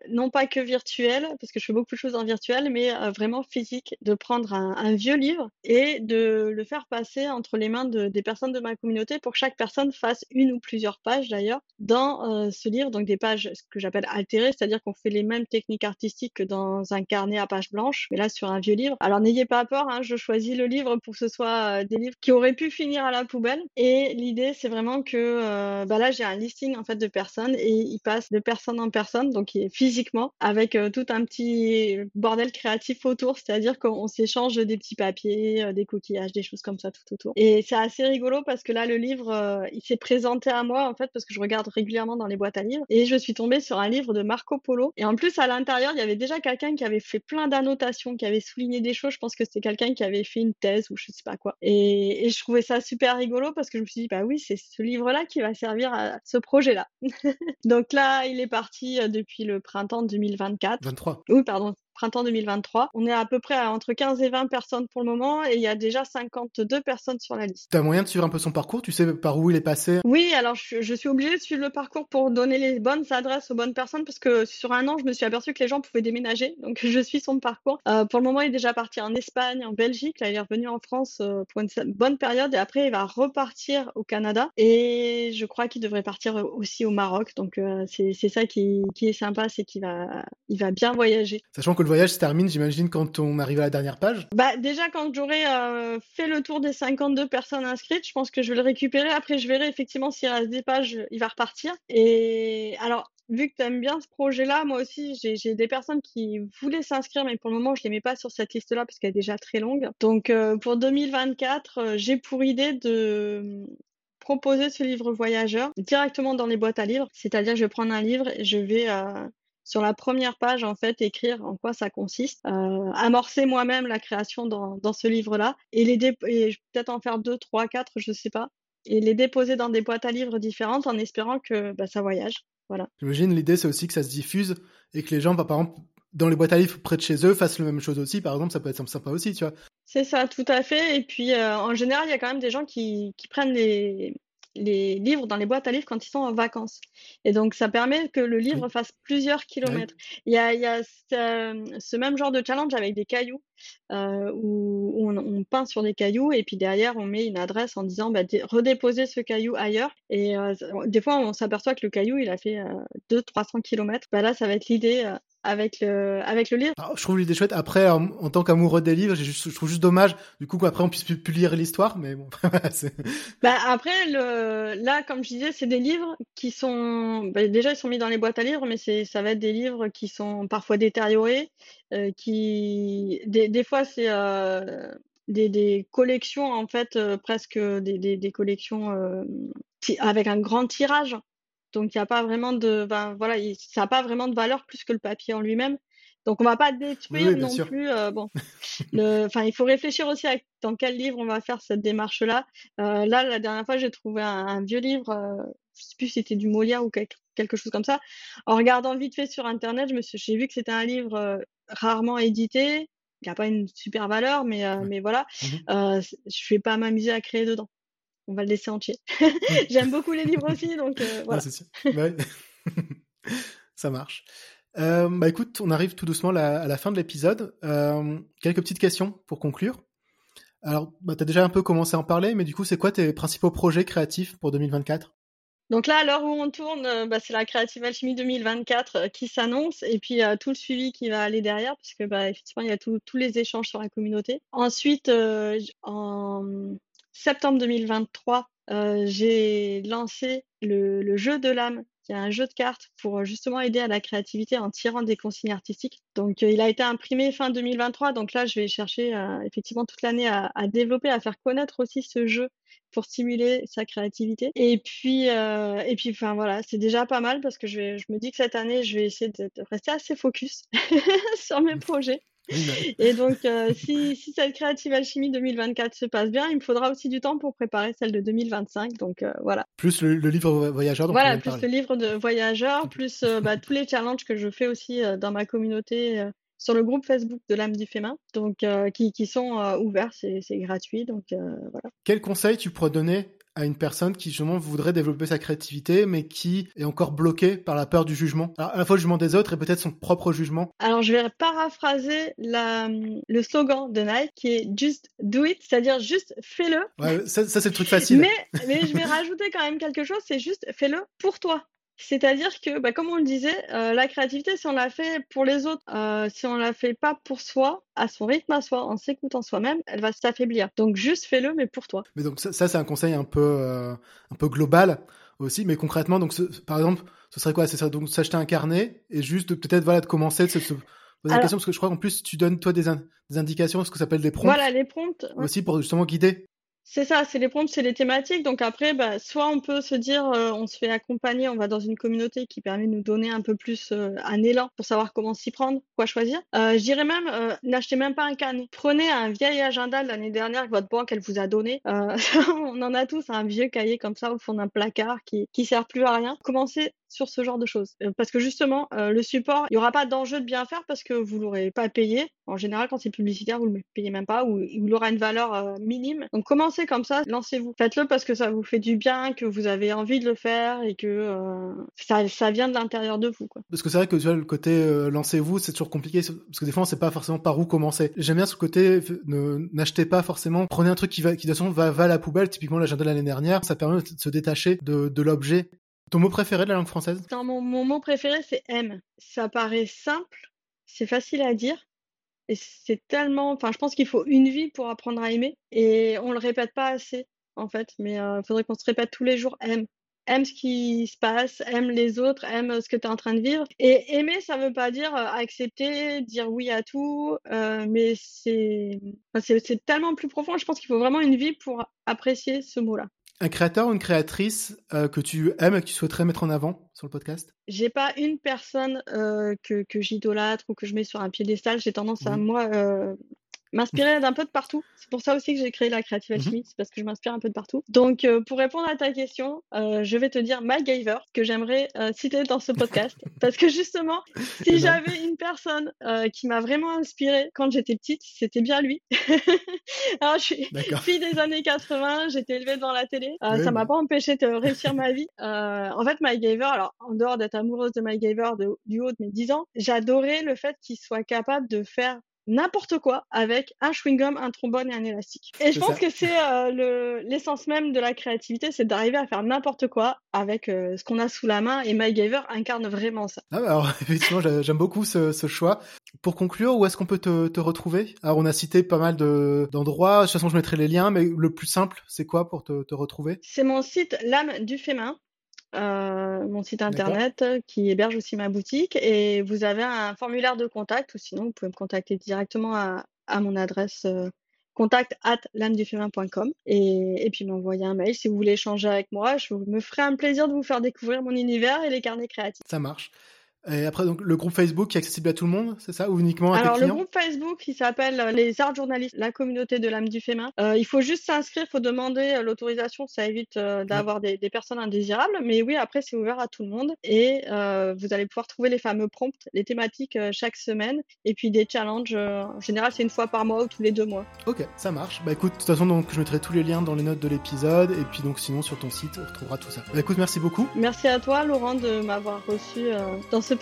non pas que virtuel, parce que je fais beaucoup de choses en virtuel, mais vraiment physique, de prendre un vieux livre et de le faire passer entre les mains de, des personnes de ma communauté pour que chaque personne fasse une ou plusieurs pages d'ailleurs dans euh, ce livre, donc des pages ce que j'appelle altérées, c'est-à-dire qu'on fait les mêmes techniques artistiques que dans un carnet à page blanche, mais là sur un vieux livre. Alors n'ayez pas peur, hein, je choisis le livre pour que ce soit euh, des livres qui auraient pu finir à la poubelle. Et l'idée c'est vraiment que euh, bah là j'ai un listing en fait de personnes et il passe de personne en personne, donc physiquement avec tout un petit bordel créatif autour, c'est-à-dire qu'on s'échange des petits papier, euh, des coquillages, des choses comme ça tout autour. Et c'est assez rigolo parce que là, le livre, euh, il s'est présenté à moi en fait parce que je regarde régulièrement dans les boîtes à livres et je suis tombée sur un livre de Marco Polo. Et en plus, à l'intérieur, il y avait déjà quelqu'un qui avait fait plein d'annotations, qui avait souligné des choses. Je pense que c'était quelqu'un qui avait fait une thèse ou je sais pas quoi. Et je trouvais ça super rigolo parce que je me suis dit, bah oui, c'est ce livre-là qui va servir à ce projet-là. Donc là, il est parti euh, depuis le printemps 2024. 23. Oui, pardon, printemps 2023. On est à peu près à entre 15 et 20 personnes pour le moment et il y a déjà 52 personnes sur la liste. Tu as moyen de suivre un peu son parcours? Tu sais par où il est passé? Oui, alors je, suis obligée de suivre le parcours pour donner les bonnes adresses aux bonnes personnes parce que sur un an, je me suis aperçue que les gens pouvaient déménager. Donc je suis son parcours. Euh, pour le moment, il est déjà parti en Espagne, en Belgique. Là, il est revenu en France euh, pour une bonne période et après, il va repartir au Canada et je crois qu'il devrait partir aussi au Maroc. Donc euh, c'est ça qui, qui, est sympa, c'est qu'il va, il va bien voyager. Sachant que le voyage se termine, j'imagine, quand on arrive à la dernière page Bah déjà, quand j'aurai euh, fait le tour des 52 personnes inscrites, je pense que je vais le récupérer. Après, je verrai effectivement s'il reste des pages, il va repartir. Et alors, vu que tu aimes bien ce projet-là, moi aussi, j'ai des personnes qui voulaient s'inscrire, mais pour le moment, je les mets pas sur cette liste-là parce qu'elle est déjà très longue. Donc, euh, pour 2024, euh, j'ai pour idée de proposer ce livre voyageur directement dans les boîtes à livres. C'est-à-dire je vais prendre un livre et je vais sur la première page, en fait, écrire en quoi ça consiste, euh, amorcer moi-même la création dans, dans ce livre-là et les peut-être en faire deux, trois, quatre, je sais pas, et les déposer dans des boîtes à livres différentes en espérant que bah, ça voyage. Voilà. J'imagine l'idée c'est aussi que ça se diffuse et que les gens, bah, par exemple, dans les boîtes à livres près de chez eux fassent la même chose aussi. Par exemple, ça peut être sympa aussi, tu vois. C'est ça, tout à fait. Et puis, euh, en général, il y a quand même des gens qui, qui prennent les, les livres dans les boîtes à livres quand ils sont en vacances. Et donc, ça permet que le livre fasse plusieurs kilomètres. Il y a, il y a ce, même genre de challenge avec des cailloux euh, où on, peint sur des cailloux et puis derrière, on met une adresse en disant bah, redéposer ce caillou ailleurs. Et euh, des fois, on s'aperçoit que le caillou, il a fait 200-300 km. Bah, là, ça va être l'idée euh, avec le avec le livre. Ah, je trouve l'idée chouette. Après, en, tant qu'amoureux des livres, je trouve juste dommage du coup qu'après on puisse plus, lire l'histoire, mais bon. bah après, le, là, comme je disais, c'est des livres qui sont bah, déjà ils sont mis dans les boîtes à livres, mais c'est ça va être des livres qui sont parfois détériorés, euh, qui des, des fois c'est euh, des, des, collections en fait euh, presque des, des, des collections avec un grand tirage donc, il y a pas vraiment de, ben, voilà, ça n'a pas vraiment de valeur plus que le papier en lui-même. Donc, on va pas détruire non plus. Euh, bon, enfin, il faut réfléchir aussi à dans quel livre on va faire cette démarche-là. Euh, là, la dernière fois, j'ai trouvé un, vieux livre, euh, je sais plus si c'était du Molière ou quelque, chose comme ça. En regardant vite fait sur Internet, je me suis, j'ai vu que c'était un livre euh, rarement édité. Il n'a pas une super valeur, mais, mais voilà, mmh je vais pas m'amuser à créer dedans on va le laisser entier. J'aime beaucoup les livres aussi, donc euh, voilà. c'est sûr. Ça marche. Euh, bah écoute, on arrive tout doucement à la fin de l'épisode. Euh, quelques petites questions pour conclure. Alors, bah, tu as déjà un peu commencé à en parler, mais du coup, c'est quoi tes principaux projets créatifs pour 2024 donc là, à l'heure où on tourne, bah, c'est la Creative Alchemy 2024 qui s'annonce et puis tout le suivi qui va aller derrière, puisque bah, effectivement, il y a tous les échanges sur la communauté. Ensuite, en septembre 2023, euh, j'ai lancé le, le jeu de l'âme qui est un jeu de cartes pour justement aider à la créativité en tirant des consignes artistiques. Donc, euh, il a été imprimé fin 2023. Donc là, je vais chercher euh, effectivement toute l'année à, à, développer, à faire connaître aussi ce jeu pour stimuler sa créativité. Et puis, euh, et puis, enfin voilà, c'est déjà pas mal parce que je, vais, je me dis que cette année, je vais essayer de, de rester assez focus sur mes projets. Et donc, euh, si, si, cette Creative Alchimie 2024 se passe bien, il me faudra aussi du temps pour préparer celle de 2025. Donc, euh, voilà. Plus le, le livre voyageur. Voilà, plus le livre de voyageur, plus euh, bah, tous les challenges que je fais aussi dans ma communauté sur le groupe Facebook de l'âme du fémin, donc qui, qui, sont ouverts, c'est gratuit. Donc, voilà. Quel conseil tu pourrais donner à une personne qui justement voudrait développer sa créativité, mais qui est encore bloquée par la peur du jugement. Alors, à la fois le jugement des autres et peut-être son propre jugement. Alors je vais paraphraser la, le slogan de Nike qui est Just Do It, c'est-à-dire juste fais-le. Ouais, ça, ça c'est le truc facile. Mais, mais je vais rajouter quand même quelque chose, c'est juste fais-le pour toi. C'est-à-dire que, bah, comme on le disait, euh, la créativité, si on la fait pour les autres, euh, si on la fait pas pour soi, à son rythme à soi, en s'écoutant soi-même, elle va s'affaiblir. Donc juste fais-le, mais pour toi. Mais donc ça, ça c'est un conseil un peu, euh, un peu global aussi. Mais concrètement, donc ce, par exemple, ce serait quoi? C'est ça, donc s'acheter un carnet et juste peut-être voilà de commencer de se, se poser une question parce que je crois qu'en plus tu donnes toi des, in des indications, ce que s'appelle des prompts. Voilà les prompts. Aussi pour justement guider. C'est ça, c'est les prompts, c'est les thématiques. Donc après, bah, soit on peut se dire, euh, on se fait accompagner, on va dans une communauté qui permet de nous donner un peu plus euh, un élan pour savoir comment s'y prendre, quoi choisir. Euh, je dirais même, euh, n'achetez même pas un carnet. Prenez un vieil agenda de l'année dernière que votre banque elle vous a donné. Euh, on en a tous un vieux cahier comme ça au fond d'un placard qui qui sert plus à rien. Commencez sur ce genre de choses. Euh, parce que justement, euh, le support, il n'y aura pas d'enjeu de bien faire parce que vous l'aurez pas payé. En général, quand c'est publicitaire, vous le payez même pas ou il aura une valeur euh, minime. Donc commencez comme ça, lancez-vous. Faites-le parce que ça vous fait du bien, que vous avez envie de le faire et que ça, ça vient de l'intérieur de vous. Parce que c'est vrai que le côté lancez-vous, c'est toujours compliqué parce que des fois, on sait pas forcément par où commencer. J'aime bien ce côté, n'achetez pas forcément, prenez un truc qui va, qui de toute façon va, à la poubelle. Typiquement, l'agenda de l'année dernière, ça permet de se détacher de l'objet ton mot préféré de la langue française? Mon, mot préféré, c'est aime. Ça paraît simple, c'est facile à dire. Et c'est tellement. Enfin, je pense qu'il faut une vie pour apprendre à aimer. Et on le répète pas assez, en fait. Mais il euh, faudrait qu'on se répète tous les jours aime. Aime ce qui se passe, aime les autres, aime ce que tu es en train de vivre. Et aimer, ça veut pas dire euh, accepter, dire oui à tout, euh, mais c'est tellement plus profond. Je pense qu'il faut vraiment une vie pour apprécier ce mot-là. Un créateur ou une créatrice euh, que tu aimes et que tu souhaiterais mettre en avant sur le podcast? J'ai pas une personne euh, que, que j'idolâtre ou que je mets sur un piédestal. J'ai tendance mmh. à, moi, euh, m'inspirer d'un peu de partout. C'est pour ça aussi que j'ai créé la Creative Alchemy, mmh. c'est parce que je m'inspire un peu de partout. Donc, euh, pour répondre à ta question, euh, je vais te dire MacGyver, que j'aimerais euh, citer dans ce podcast. parce que justement, si j'avais une personne euh, qui m'a vraiment inspirée quand j'étais petite, c'était bien lui. alors, je suis fille des années 80, j'étais élevée devant la télé. Euh, oui, ça m'a pas empêché de réussir ma vie. Euh, en fait, MacGyver, alors, en dehors d'être amoureuse de MacGyver de, du haut de mes 10 ans, j'adorais le fait qu'il soit capable de faire n'importe quoi avec un chewing-gum, un trombone et un élastique. Et je pense ça. que c'est euh, l'essence même de la créativité, c'est d'arriver à faire n'importe quoi avec euh, ce qu'on a sous la main. Et MacGyver incarne vraiment ça. Ah, alors effectivement, j'aime beaucoup ce, ce, choix. Pour conclure, où est-ce qu'on peut te, te, retrouver? Alors on a cité pas mal d'endroits. De, de, toute façon, je mettrai les liens, mais le plus simple, c'est quoi pour te, te retrouver? C'est mon site L'âme du fémin euh, mon site internet qui héberge aussi ma boutique et vous avez un formulaire de contact ou sinon vous pouvez me contacter directement à, à mon adresse euh, contact at lamedufémin.com et, et puis m'envoyer un mail si vous voulez échanger avec moi. Je me ferai un plaisir de vous faire découvrir mon univers et les carnets créatifs. Ça marche. Et après, donc, le groupe Facebook qui est accessible à tout le monde, c'est ça Ou uniquement à Alors, tes clients le groupe Facebook, il s'appelle euh, Les Arts Journalistes, la communauté de l'âme du fémin. Euh, il faut juste s'inscrire, il faut demander euh, l'autorisation, ça évite euh, d'avoir ouais. des, des, personnes indésirables. Mais oui, après, c'est ouvert à tout le monde. Et euh, vous allez pouvoir trouver les fameux prompts, les thématiques chaque semaine. Et puis des challenges, en général, c'est une fois par mois ou tous les deux mois. Ok, ça marche. Bah écoute, de toute façon, donc, je mettrai tous les liens dans les notes de l'épisode. Et puis, donc, sinon, sur ton site, on retrouvera tout ça. Bah écoute, merci beaucoup. Merci à toi, Laurent, de m'avoir reçu dans ce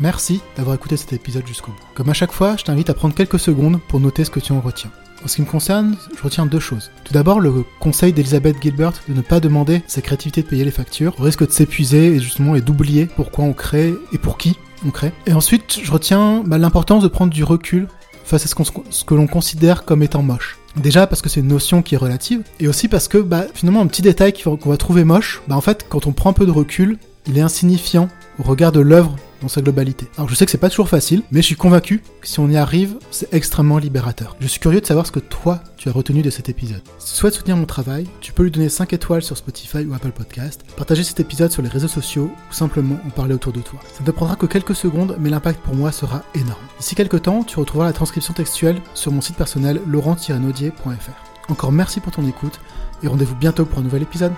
Merci d'avoir écouté cet épisode jusqu'au bout. Comme à chaque fois, je t'invite à prendre quelques secondes pour noter ce que tu en retiens. En ce qui me concerne, je retiens deux choses. Tout d'abord, le conseil d'Elizabeth Gilbert de ne pas demander sa créativité de payer les factures, au risque de s'épuiser et justement et d'oublier pourquoi on crée et pour qui on crée. Et ensuite, je retiens bah, l'importance de prendre du recul face à ce, qu ce que l'on considère comme étant moche. Déjà parce que c'est une notion qui est relative, et aussi parce que bah, finalement un petit détail qu'on va trouver moche, bah en fait quand on prend un peu de recul, il est insignifiant au regard de l'œuvre dans sa globalité. Alors je sais que c'est pas toujours facile, mais je suis convaincu que si on y arrive, c'est extrêmement libérateur. Je suis curieux de savoir ce que toi, tu as retenu de cet épisode. Si tu souhaites soutenir mon travail, tu peux lui donner 5 étoiles sur Spotify ou Apple Podcast, partager cet épisode sur les réseaux sociaux ou simplement en parler autour de toi. Ça ne te prendra que quelques secondes, mais l'impact pour moi sera énorme. D'ici quelques temps, tu retrouveras la transcription textuelle sur mon site personnel laurent-naudier.fr. Encore merci pour ton écoute et rendez-vous bientôt pour un nouvel épisode.